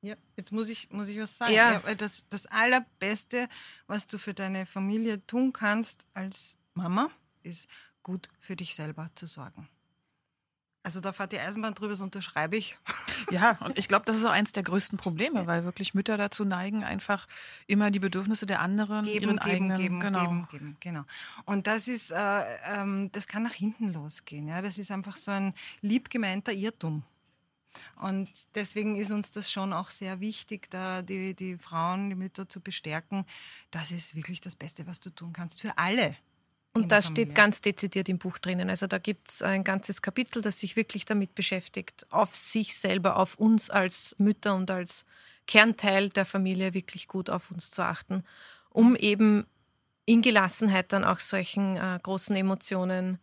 Ja, jetzt muss ich, muss ich was sagen. Ja. weil das, das Allerbeste, was du für deine Familie tun kannst als Mama, ist gut für dich selber zu sorgen. Also da fährt die Eisenbahn drüber, das unterschreibe ich. Ja, und ich glaube, das ist auch eins der größten Probleme, weil wirklich Mütter dazu neigen, einfach immer die Bedürfnisse der anderen, Geben, ihren geben, eigenen, geben, genau. geben, geben, genau. Und das ist, äh, ähm, das kann nach hinten losgehen. Ja? Das ist einfach so ein lieb gemeinter Irrtum. Und deswegen ist uns das schon auch sehr wichtig, da die, die Frauen, die Mütter zu bestärken. Das ist wirklich das Beste, was du tun kannst für alle. Und das steht Familie. ganz dezidiert im Buch drinnen. Also da gibt es ein ganzes Kapitel, das sich wirklich damit beschäftigt, auf sich selber, auf uns als Mütter und als Kernteil der Familie wirklich gut auf uns zu achten, um eben in Gelassenheit dann auch solchen äh, großen Emotionen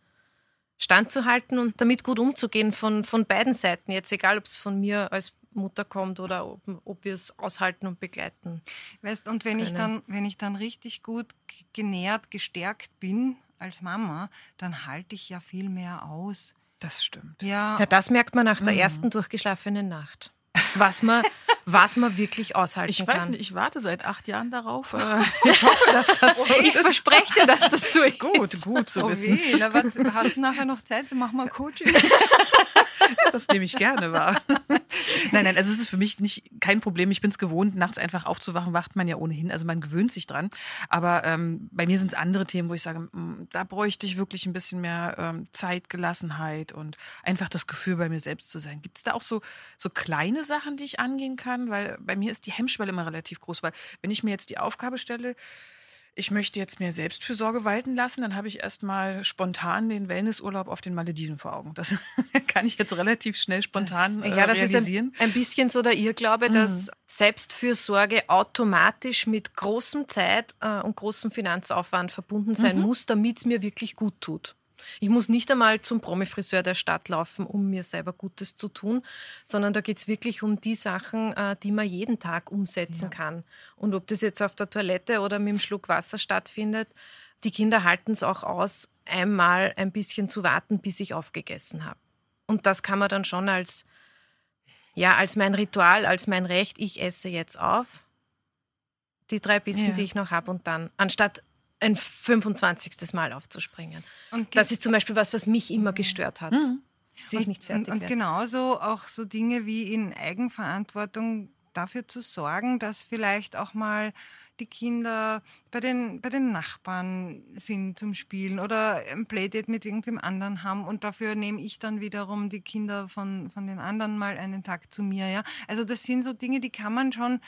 standzuhalten und damit gut umzugehen von, von beiden Seiten. Jetzt egal, ob es von mir als Mutter kommt oder ob, ob wir es aushalten und begleiten. Weißt, und wenn ich, dann, wenn ich dann richtig gut genährt, gestärkt bin als Mama, dann halte ich ja viel mehr aus. Das stimmt. Ja, Ja, das merkt man nach der Mhm. ersten durchgeschlafenen Nacht. Was man, was man wirklich aushalten Ich kann. weiß nicht, ich warte seit acht Jahren darauf. Äh, Ich hoffe, dass das so Ich ist. verspreche dir, dass das so ist. Gut, gut zu oh wissen. weh, na, was, hast du nachher noch Zeit? Wir ein Coaching. Das nehme ich gerne wahr. Nein, nein, also es ist für mich nicht kein Problem. Ich bin es gewohnt, nachts einfach aufzuwachen, wacht man ja ohnehin. Also man gewöhnt sich dran. Aber ähm, bei mir sind es andere Themen, wo ich sage, mm, da bräuchte ich wirklich ein bisschen mehr ähm, Zeit, Gelassenheit und einfach das Gefühl, bei mir selbst zu sein. Gibt es da auch so, so kleine Sachen, die ich angehen kann? Weil bei mir ist die Hemmschwelle immer relativ groß. Weil wenn ich mir jetzt die Aufgabe stelle, ich möchte jetzt mehr Selbstfürsorge walten lassen, dann habe ich erstmal spontan den Wellnessurlaub auf den Malediven vor Augen. Das kann ich jetzt relativ schnell spontan äh, Ja, das ist realisieren. ein, ein bisschen so der Irrglaube, dass Selbstfürsorge automatisch mit großem Zeit äh, und großem Finanzaufwand verbunden sein muss, damit es mir wirklich gut tut. Ich muss nicht einmal zum Promi-Friseur der Stadt laufen, um mir selber Gutes zu tun, sondern da geht es wirklich um die Sachen, äh, die man jeden Tag umsetzen kann. Und ob das jetzt auf der Toilette oder mit einem Schluck Wasser stattfindet, die Kinder halten es auch aus, einmal ein bisschen zu warten, bis ich aufgegessen habe. Und das kann man dann schon als, ja, als mein Ritual, als mein Recht, ich esse jetzt auf, die drei Bissen, Ja. die ich noch habe, und dann, anstatt ein 25. Mal aufzuspringen. Und Das ist zum Beispiel was, was mich immer gestört hat. Mhm. Sich nicht fertig und, und genauso auch so Dinge wie in Eigenverantwortung dafür zu sorgen, dass vielleicht auch mal die Kinder bei den, bei den Nachbarn sind zum Spielen oder ein Playdate mit irgendwem anderen haben und dafür nehme ich dann wiederum die Kinder von, von den anderen mal einen Tag zu mir. Ja? Also das sind so Dinge, die kann man schon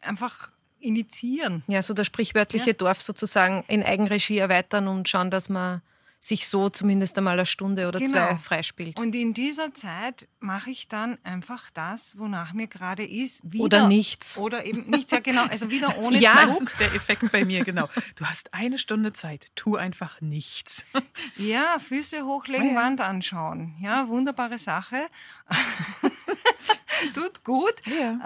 einfach initiieren. Ja, so das sprichwörtliche Ja. Dorf sozusagen in Eigenregie erweitern und schauen, dass man sich so zumindest einmal eine Stunde oder Genau. zwei freispielt. Und in dieser Zeit mache ich dann einfach das, wonach mir gerade ist. Wieder, Oder nichts. Oder eben nichts, ja genau. Also wieder ohne Ja. Das Druck. ist der Effekt bei mir, genau. Du hast eine Stunde Zeit, tu einfach nichts. Ja, Füße hochlegen, Ah, ja. Wand anschauen. Ja, wunderbare Sache. Tut gut. Ja.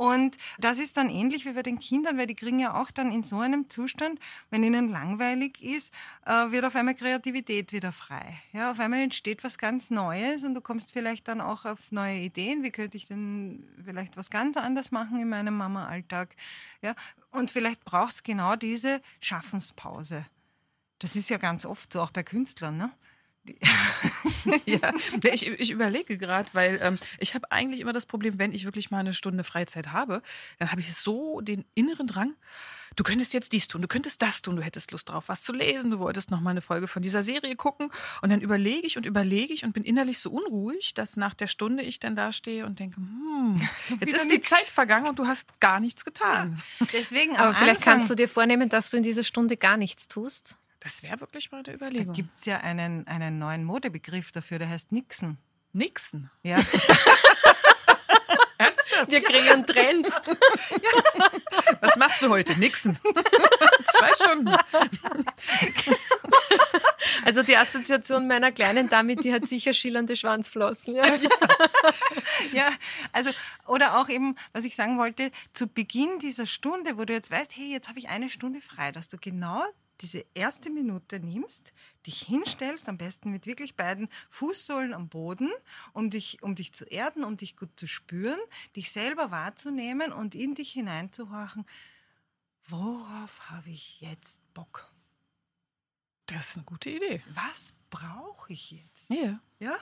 Und das ist dann ähnlich wie bei den Kindern, weil die kriegen ja auch dann in so einem Zustand, wenn ihnen langweilig ist, äh, wird auf einmal Kreativität wieder frei. Ja, auf einmal entsteht was ganz Neues und du kommst vielleicht dann auch auf neue Ideen. Wie könnte ich denn vielleicht was ganz anderes machen in meinem Mama-Alltag? Ja, und vielleicht braucht es genau diese Schaffenspause. Das ist ja ganz oft so, auch bei Künstlern. Ne? ja, ich, ich überlege gerade, weil ähm, ich habe eigentlich immer das Problem, wenn ich wirklich mal eine Stunde Freizeit habe, dann habe ich so den inneren Drang, du könntest jetzt dies tun, du könntest das tun, du hättest Lust drauf, was zu lesen, du wolltest noch mal eine Folge von dieser Serie gucken und dann überlege ich und überlege ich und bin innerlich so unruhig, dass nach der Stunde ich dann da stehe und denke, hm, jetzt ist die nix. Zeit vergangen und du hast gar nichts getan. Ja. Deswegen Aber vielleicht Anfang kannst du dir vornehmen, dass du in dieser Stunde gar nichts tust. Das wäre wirklich mal eine Überlegung. Da gibt es ja einen, einen neuen Modebegriff dafür, der heißt Nixon. Nixon? Ja. Wir kriegen Trends. Ja. Was machst du heute? Nixon. Zwei Stunden. Also die Assoziation meiner kleinen Dame, die hat sicher schillernde Schwanzflossen. Ja. ja, also oder auch eben, was ich sagen wollte, zu Beginn dieser Stunde, wo du jetzt weißt, hey, jetzt habe ich eine Stunde frei, dass du genau diese erste Minute nimmst, dich hinstellst, am besten mit wirklich beiden Fußsohlen am Boden, um dich, um dich zu erden, um dich gut zu spüren, dich selber wahrzunehmen und in dich hineinzuhorchen, worauf habe ich jetzt Bock? Das ist eine gute Idee. Was brauche ich jetzt? Ja. Ja?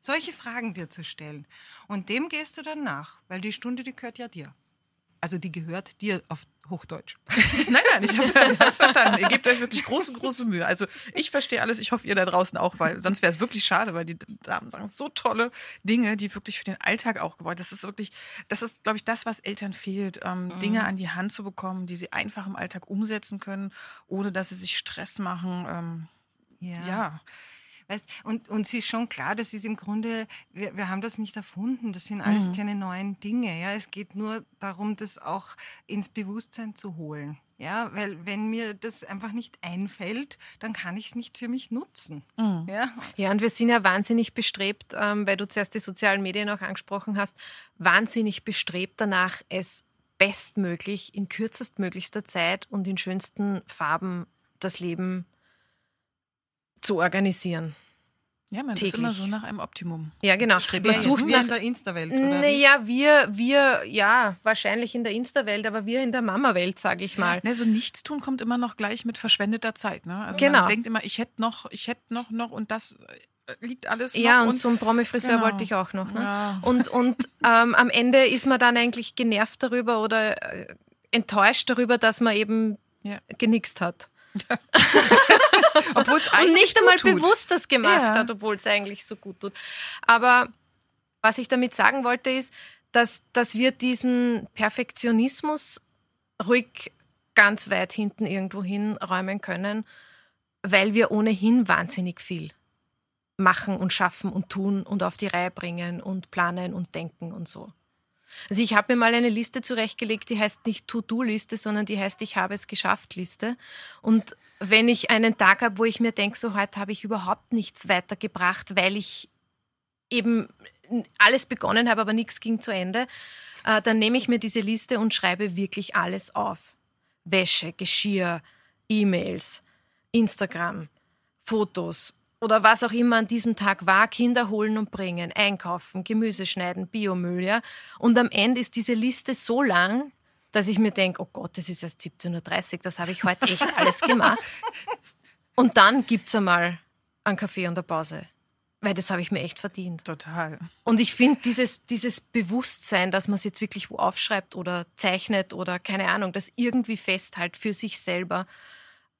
Solche Fragen dir zu stellen. Und dem gehst du dann nach, weil die Stunde, die gehört ja dir. Also die gehört dir auf Hochdeutsch. nein, nein, ich habe das verstanden. Ihr gebt euch wirklich große, große Mühe. Also ich verstehe alles. Ich hoffe, ihr da draußen auch, weil sonst wäre es wirklich schade, weil die Damen sagen so tolle Dinge, die wirklich für den Alltag auch gebaut. Das ist wirklich, das ist, glaube ich, das, was Eltern fehlt, ähm, mhm. Dinge an die Hand zu bekommen, die sie einfach im Alltag umsetzen können, ohne dass sie sich Stress machen. Ähm, ja. ja. Weißt, und uns ist schon klar, das ist im Grunde, wir, wir haben das nicht erfunden, das sind alles mhm. keine neuen Dinge. Ja? Es geht nur darum, das auch ins Bewusstsein zu holen. Ja, weil wenn mir das einfach nicht einfällt, dann kann ich es nicht für mich nutzen. Mhm. Ja? ja, und wir sind ja wahnsinnig bestrebt, ähm, weil du zuerst die sozialen Medien auch angesprochen hast, wahnsinnig bestrebt danach, es bestmöglich, in kürzestmöglichster Zeit und in schönsten Farben das Leben zu organisieren. Ja, man täglich. ist immer so nach einem Optimum. Ja, genau. Man sucht nach in der Insta-Welt, oder? Naja, wir, wir, ja, wahrscheinlich in der Insta-Welt, aber wir in der Mama-Welt, sage ich mal. Ne, so Nichtstun kommt immer noch gleich mit verschwendeter Zeit. Ne? Also genau. man denkt immer, ich hätte noch, ich hätte noch, noch und das äh, liegt alles noch. Ja, und, und zum Promi-Friseur genau. wollte ich auch noch. Ne? Ja. Und, und ähm, am Ende ist man dann eigentlich genervt darüber oder äh, enttäuscht darüber, dass man eben ja. genixt hat. obwohl es Und nicht einmal bewusst das gemacht ja. hat, obwohl es eigentlich so gut tut. Aber was ich damit sagen wollte, ist, dass, dass wir diesen Perfektionismus ruhig ganz weit hinten irgendwo hinräumen können, weil wir ohnehin wahnsinnig viel machen und schaffen und tun und auf die Reihe bringen und planen und denken und so. Also ich habe mir mal eine Liste zurechtgelegt, die heißt nicht To-Do-Liste, sondern die heißt Ich habe es geschafft Liste. Und wenn ich einen Tag habe, wo ich mir denke, so heute habe ich überhaupt nichts weitergebracht, weil ich eben alles begonnen habe, aber nichts ging zu Ende, äh, dann nehme ich mir diese Liste und schreibe wirklich alles auf. Wäsche, Geschirr, E-Mails, Instagram, Fotos, oder was auch immer an diesem Tag war, Kinder holen und bringen, einkaufen, Gemüse schneiden, Biomüll, ja. Und am Ende ist diese Liste so lang, dass ich mir denke, oh Gott, das ist erst 17.30 Uhr, das habe ich heute echt alles gemacht. Und dann gibt es einmal einen Kaffee und eine Pause. Weil das habe ich mir echt verdient. Total. Und ich finde, dieses, dieses Bewusstsein, dass man es jetzt wirklich wo aufschreibt oder zeichnet oder keine Ahnung, das irgendwie festhält für sich selber,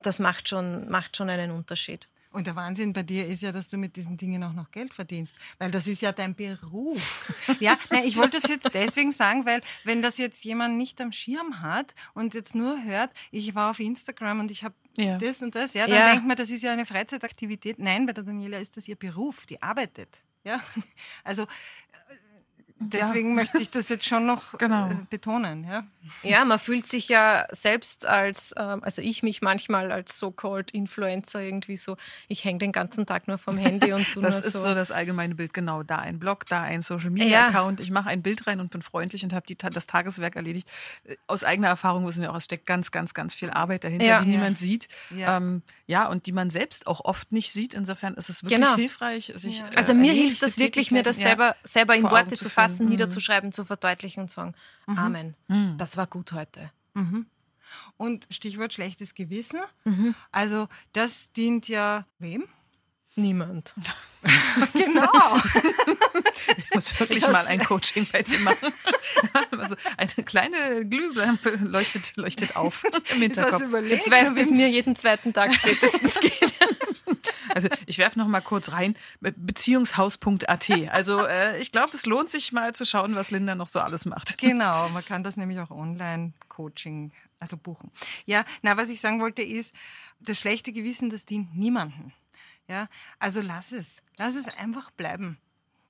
das macht schon, macht schon einen Unterschied. Und der Wahnsinn bei dir ist ja, dass du mit diesen Dingen auch noch Geld verdienst, weil das ist ja dein Beruf. ja, nein, ich wollte das jetzt deswegen sagen, weil wenn das jetzt jemand nicht am Schirm hat und jetzt nur hört, ich war auf Instagram und ich habe ja. das und das, ja, dann ja. denkt man, das ist ja eine Freizeitaktivität. Nein, bei der Daniela ist das ihr Beruf, die arbeitet. Ja, also deswegen ja. möchte ich das jetzt schon noch genau. Äh, betonen. Ja? ja, man fühlt sich ja selbst als, ähm, also ich mich manchmal als so-called Influencer irgendwie so, ich hänge den ganzen Tag nur vom Handy und du Das ist so. so. das allgemeine Bild, genau. Da ein Blog, da ein Social-Media-Account. Ja. Ich mache ein Bild rein und bin freundlich und habe das Tageswerk erledigt. Äh, aus eigener Erfahrung wissen wir auch, es steckt ganz, ganz, ganz viel Arbeit dahinter, ja. die niemand sieht. Ja. Ähm, ja, und die man selbst auch oft nicht sieht. Insofern ist es wirklich genau. hilfreich, sich. Ja. Also mir hilft das wirklich, mir das selber, selber in Worte zu fassen, mhm. niederzuschreiben, zu verdeutlichen und zu sagen, mhm. Amen. Mhm. Das war gut heute. Mhm. Und Stichwort schlechtes Gewissen. Mhm. Also das dient ja wem? Niemand. genau. Ich muss wirklich mal ein Coaching bei dir machen. Also eine kleine Glühlampe leuchtet, leuchtet auf im Hinterkopf. Jetzt weißt du, wie es mir jeden zweiten Tag spätestens geht. Also ich werfe noch mal kurz rein, beziehungshaus.at. Also äh, ich glaube, es lohnt sich mal zu schauen, was Linda noch so alles macht. Genau, man kann das nämlich auch online Coaching also buchen. Ja, na, was ich sagen wollte ist, das schlechte Gewissen, das dient niemandem. Ja, also lass es, lass es einfach bleiben.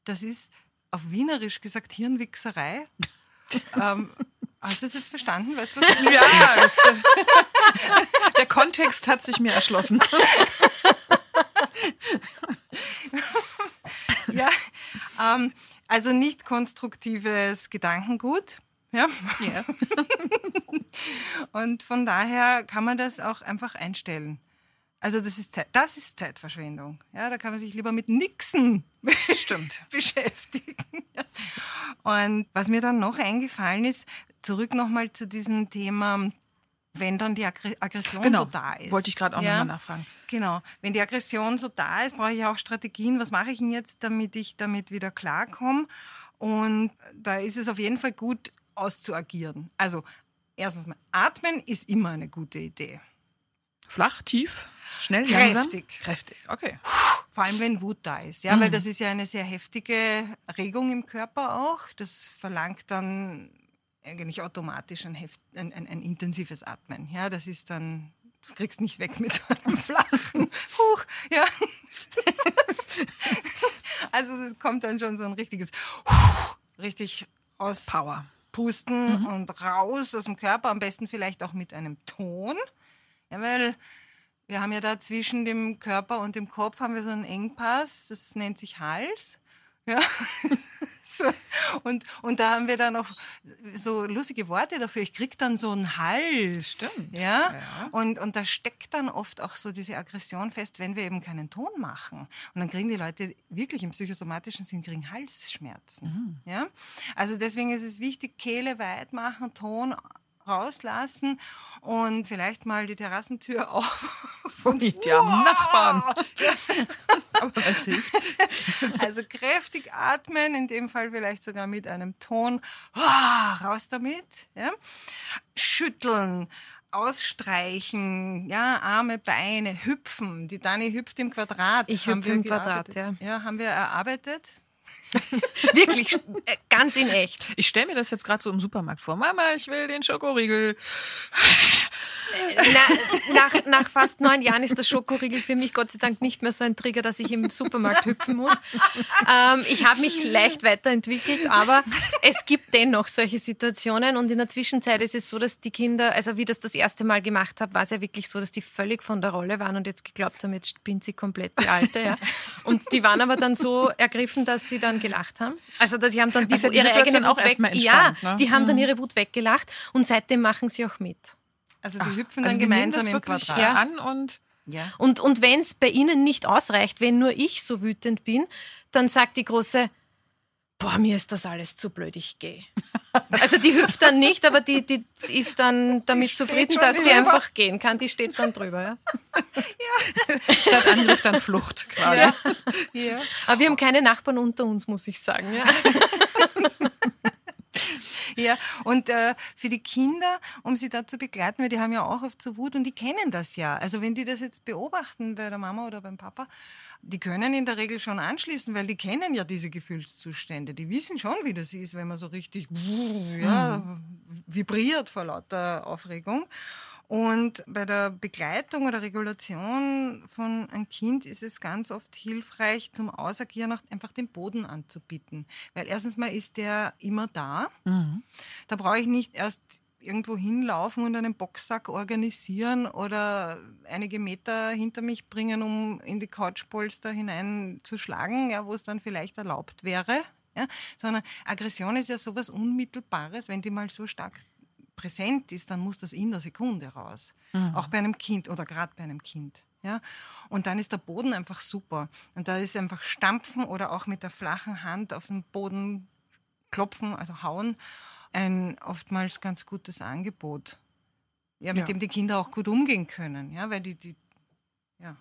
Das ist auf Wienerisch gesagt Hirnwichserei. ähm, hast du es jetzt verstanden? Weißt du, was ich Ja, das, der Kontext hat sich mir erschlossen. ja, ähm, also nicht konstruktives Gedankengut. Ja. Yeah. Und von daher kann man das auch einfach einstellen. Also das ist, Zeit, das ist Zeitverschwendung. Ja, da kann man sich lieber mit Nixen Stimmt. beschäftigen. Und was mir dann noch eingefallen ist, zurück nochmal zu diesem Thema, wenn dann die Aggression genau. so da ist. Wollte ich gerade auch ja, nochmal nachfragen. Genau. Wenn die Aggression so da ist, brauche ich auch Strategien. Was mache ich denn jetzt, damit ich damit wieder klarkomme? Und da ist es auf jeden Fall gut, auszuagieren. Also erstens mal, atmen ist immer eine gute Idee. Flach, tief, schnell, kräftig. langsam? Kräftig. Okay. Vor allem, wenn Wut da ist. Ja, mhm. weil das ist ja eine sehr heftige Regung im Körper auch. Das verlangt dann eigentlich automatisch ein, heft, ein, ein, ein intensives Atmen. Ja, das ist dann, das kriegst du nicht weg mit einem flachen Huch. Ja. also das kommt dann schon so ein richtiges Huch, richtig aus Power. Pusten mhm. und raus aus dem Körper, am besten vielleicht auch mit einem Ton. Ja, weil wir haben ja da zwischen dem Körper und dem Kopf haben wir so einen Engpass, das nennt sich Hals. Ja. so. und, und da haben wir dann auch so lustige Worte dafür. Ich krieg dann so einen Hals. Stimmt. Ja? ja. Und, und da steckt dann oft auch so diese Aggression fest, wenn wir eben keinen Ton machen. Und dann kriegen die Leute wirklich im psychosomatischen Sinn kriegen Halsschmerzen. Mhm. Ja? Also deswegen ist es wichtig, Kehle weit machen, Ton rauslassen und vielleicht mal die Terrassentür auf. Und die, haben Nachbarn. Aber es hilft. Also kräftig atmen, in dem Fall vielleicht sogar mit einem Ton. Raus damit. Ja. Schütteln ausstreichen, ja, Arme, Beine, hüpfen. Die Dani hüpft im Quadrat. Ich hüpfe im Quadrat, ja. Ja, haben wir erarbeitet. Wirklich, äh, ganz in echt. Ich stelle mir das jetzt gerade so im Supermarkt vor. Mama, ich will den Schokoriegel. Na, nach, nach fast neun Jahren ist der Schokoriegel für mich Gott sei Dank nicht mehr so ein Trigger, dass ich im Supermarkt hüpfen muss. Ähm, ich habe mich leicht weiterentwickelt, aber es gibt dennoch solche Situationen und in der Zwischenzeit ist es so, dass die Kinder, also wie das das erste Mal gemacht habe, war es ja wirklich so, dass die völlig von der Rolle waren und jetzt geglaubt haben, jetzt spinnt sie komplett die Alte. Ja. Und die waren aber dann so ergriffen, dass sie dann gelacht haben. Also die haben dann die, also die ihre eigene Wut auch weg, ja, ne? die haben dann mhm. ihre Wut weggelacht und seitdem machen sie auch mit. Also die Ach, hüpfen also dann gemeinsam im Quadrat ja. an und ja. Und, und wenn es bei ihnen nicht ausreicht, wenn nur ich so wütend bin, dann sagt die Große, boah, mir ist das alles zu blöd, ich gehe. Also die hüpft dann nicht, aber die, die ist dann damit zufrieden, dass sie einfach gehen kann. Die steht dann drüber. Ja. ja. Statt Angriff dann Flucht quasi. Ja. ja. Aber wir haben keine Nachbarn unter uns, muss ich sagen. Ja. Ja, und äh, für die Kinder, um sie da zu begleiten, weil die haben ja auch oft so Wut und die kennen das ja. Also wenn die das jetzt beobachten bei der Mama oder beim Papa, die können in der Regel schon anschließen, weil die kennen ja diese Gefühlszustände. Die wissen schon, wie das ist, wenn man so richtig ja, mhm. vibriert vor lauter Aufregung. Und bei der Begleitung oder Regulation von einem Kind ist es ganz oft hilfreich, zum Ausagieren einfach den Boden anzubieten. Weil erstens mal ist der immer da. Mhm. Da brauche ich nicht erst irgendwo hinlaufen und einen Boxsack organisieren oder einige Meter hinter mich bringen, um in die Couchpolster hineinzuschlagen, ja, wo es dann vielleicht erlaubt wäre. Ja, sondern Aggression ist ja sowas Unmittelbares, wenn die mal so stark präsent ist, dann muss das in der Sekunde raus. Mhm. Auch bei einem Kind oder gerade bei einem Kind. Ja? Und dann ist der Boden einfach super. Und da ist einfach stampfen oder auch mit der flachen Hand auf den Boden klopfen, also hauen, ein oftmals ganz gutes Angebot. Ja, mit ja. dem die Kinder auch gut umgehen können. Ja, weil die, die ja.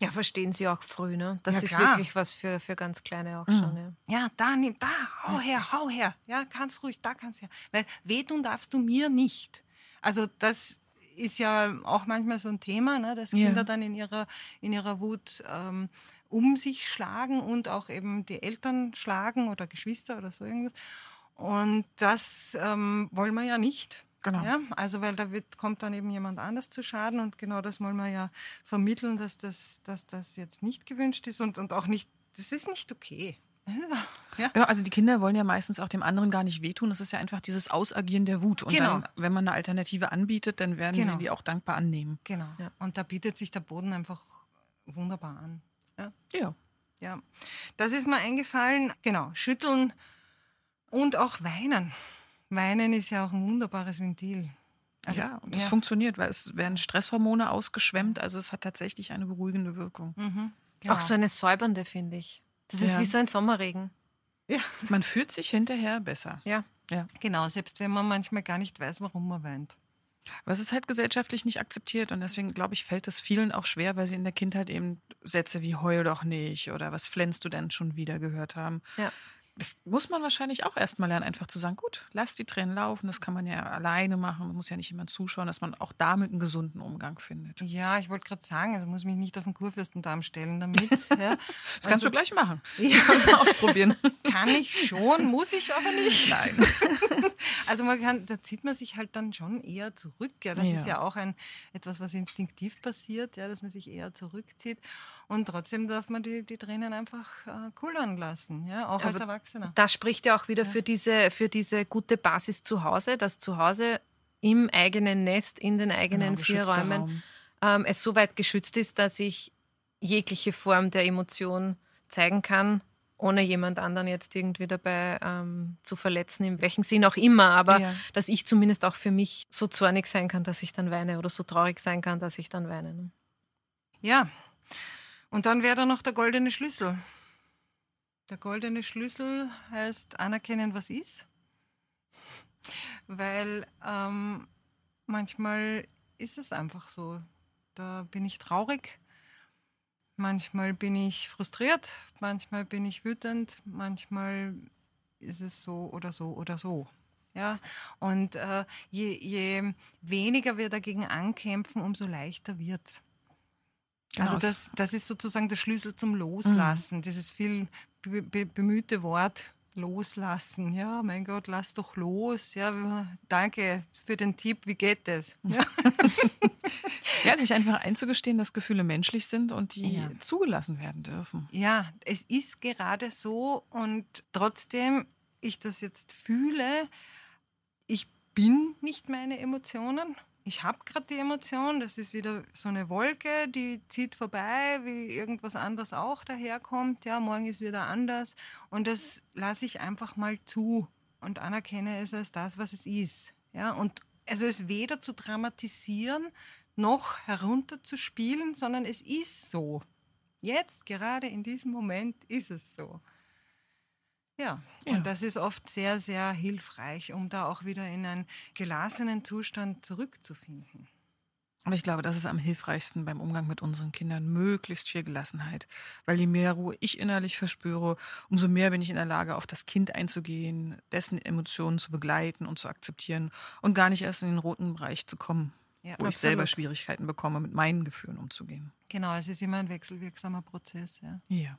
Ja, verstehen sie auch früh, ne? Das ja, ist klar. wirklich was für, für ganz Kleine auch mhm. schon. Ja, ja da, nimm, da, hau her, hau her. Ja, kannst ruhig, da kannst du her. Weil wehtun darfst du mir nicht. Also das ist ja auch manchmal so ein Thema, ne, dass Kinder ja. dann in ihrer, in ihrer Wut ähm, um sich schlagen und auch eben die Eltern schlagen oder Geschwister oder so irgendwas. Und das ähm, wollen wir ja nicht. Genau. Ja, also weil da wird, kommt dann eben jemand anders zu Schaden und genau das wollen wir ja vermitteln, dass das, dass das jetzt nicht gewünscht ist und, und auch nicht, das ist nicht okay. Ja. Genau, also die Kinder wollen ja meistens auch dem anderen gar nicht wehtun. Das ist ja einfach dieses Ausagieren der Wut. Und genau. dann, wenn man eine Alternative anbietet, dann werden genau. sie die auch dankbar annehmen. Genau. Ja. Und da bietet sich der Boden einfach wunderbar an. Ja. ja. ja. Das ist mir eingefallen. Genau. Schütteln und auch weinen. Weinen ist ja auch ein wunderbares Ventil. Also, ja, und das ja. funktioniert, weil es werden Stresshormone ausgeschwemmt, also es hat tatsächlich eine beruhigende Wirkung. Mhm, genau. Auch so eine säubernde, finde ich. Das ja. ist wie so ein Sommerregen. Ja. Man fühlt sich hinterher besser. Ja. ja. Genau, selbst wenn man manchmal gar nicht weiß, warum man weint. Aber es ist halt gesellschaftlich nicht akzeptiert und deswegen, glaube ich, fällt es vielen auch schwer, weil sie in der Kindheit eben Sätze wie heul doch nicht oder was flennst du denn schon wieder gehört haben. Ja das muss man wahrscheinlich auch erstmal lernen, einfach zu sagen, gut, lass die Tränen laufen, das kann man ja alleine machen, man muss ja nicht jemand zuschauen, dass man auch damit einen gesunden Umgang findet. Ja, ich wollte gerade sagen, also muss mich nicht auf den Kurfürstendarm stellen damit. Ja. Das kannst also, du gleich machen. Ja. Ausprobieren. Kann ich schon, muss ich aber nicht. Nein. Also man kann, da zieht man sich halt dann schon eher zurück. Ja, das ja. ist ja auch ein, etwas, was instinktiv passiert, ja, dass man sich eher zurückzieht. Und trotzdem darf man die, die Tränen einfach äh, kullern lassen, ja, auch Aber als Erwachsener. Das spricht ja auch wieder ja. Für, diese, für diese gute Basis zu Hause, dass zu Hause im eigenen Nest, in den eigenen genau, vier Räumen ähm, es so weit geschützt ist, dass ich jegliche Form der Emotion zeigen kann, ohne jemand anderen jetzt irgendwie dabei ähm, zu verletzen, in welchem Sinn auch immer, aber ja. dass ich zumindest auch für mich so zornig sein kann, dass ich dann weine oder so traurig sein kann, dass ich dann weine. Ne? Ja, und dann wäre da noch der goldene Schlüssel. Der goldene Schlüssel heißt anerkennen, was ist. Weil ähm, manchmal ist es einfach so. Da bin ich traurig, manchmal bin ich frustriert, manchmal bin ich wütend, manchmal ist es so oder so oder so. Ja, und äh, je, je weniger wir dagegen ankämpfen, umso leichter wird es. Genau. Also das, das ist sozusagen der Schlüssel zum Loslassen, mhm. dieses viel be bemühte Wort loslassen. Ja, mein Gott, lass doch los. Ja, danke für den Tipp. Wie geht es? Ja. ja, sich einfach einzugestehen, dass Gefühle menschlich sind und die ja. zugelassen werden dürfen. Ja, es ist gerade so und trotzdem ich das jetzt fühle, ich bin nicht meine Emotionen ich habe gerade die Emotion, das ist wieder so eine Wolke, die zieht vorbei, wie irgendwas anderes auch daherkommt. Ja, morgen ist wieder anders. Und das lasse ich einfach mal zu und anerkenne es als das, was es ist. Ja, und also es weder zu dramatisieren noch herunterzuspielen, sondern es ist so. Jetzt, gerade in diesem Moment, ist es so. Ja, ja, und das ist oft sehr, sehr hilfreich, um da auch wieder in einen gelassenen Zustand zurückzufinden. Und ich glaube, das ist am hilfreichsten beim Umgang mit unseren Kindern. Möglichst viel Gelassenheit. Weil je mehr Ruhe ich innerlich verspüre, umso mehr bin ich in der Lage, auf das Kind einzugehen, dessen Emotionen zu begleiten und zu akzeptieren und gar nicht erst in den roten Bereich zu kommen, ja, wo absolut. ich selber Schwierigkeiten bekomme, mit meinen Gefühlen umzugehen. Genau, es ist immer ein wechselwirksamer Prozess. Ja. ja.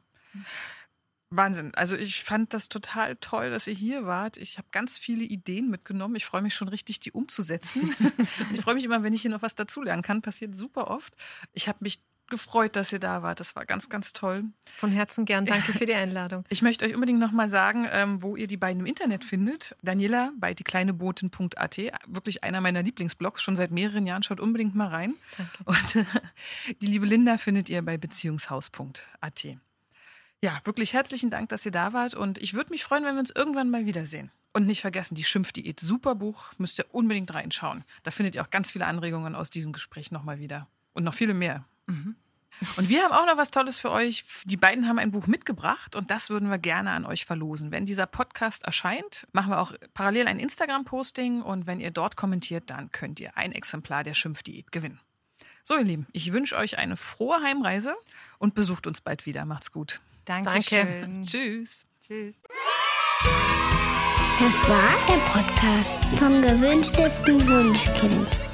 Wahnsinn. Also ich fand das total toll, dass ihr hier wart. Ich habe ganz viele Ideen mitgenommen. Ich freue mich schon richtig, die umzusetzen. ich freue mich immer, wenn ich hier noch was dazulernen kann. Passiert super oft. Ich habe mich gefreut, dass ihr da wart. Das war ganz, ganz toll. Von Herzen gern. Danke für die Einladung. Ich möchte euch unbedingt noch mal sagen, ähm, wo ihr die beiden im Internet findet. Daniela bei diekleineboten.at. Wirklich einer meiner Lieblingsblogs, schon seit mehreren Jahren. Schaut unbedingt mal rein. Danke. Und die liebe Linda findet ihr bei beziehungshaus.at. Ja, wirklich herzlichen Dank, dass ihr da wart. Und ich würde mich freuen, wenn wir uns irgendwann mal wiedersehen. Und nicht vergessen, die Schimpfdiät, super Buch, müsst ihr unbedingt reinschauen. Da findet ihr auch ganz viele Anregungen aus diesem Gespräch nochmal wieder. Und noch viele mehr. Mhm. Und wir haben auch noch was Tolles für euch. Die beiden haben ein Buch mitgebracht und das würden wir gerne an euch verlosen. Wenn dieser Podcast erscheint, machen wir auch parallel ein Instagram-Posting und wenn ihr dort kommentiert, dann könnt ihr ein Exemplar der Schimpfdiät gewinnen. So, ihr Lieben, ich wünsche euch eine frohe Heimreise und besucht uns bald wieder. Macht's gut. Dankeschön. Danke. Tschüss. Tschüss. Das war der Podcast vom gewünschtesten Wunschkind.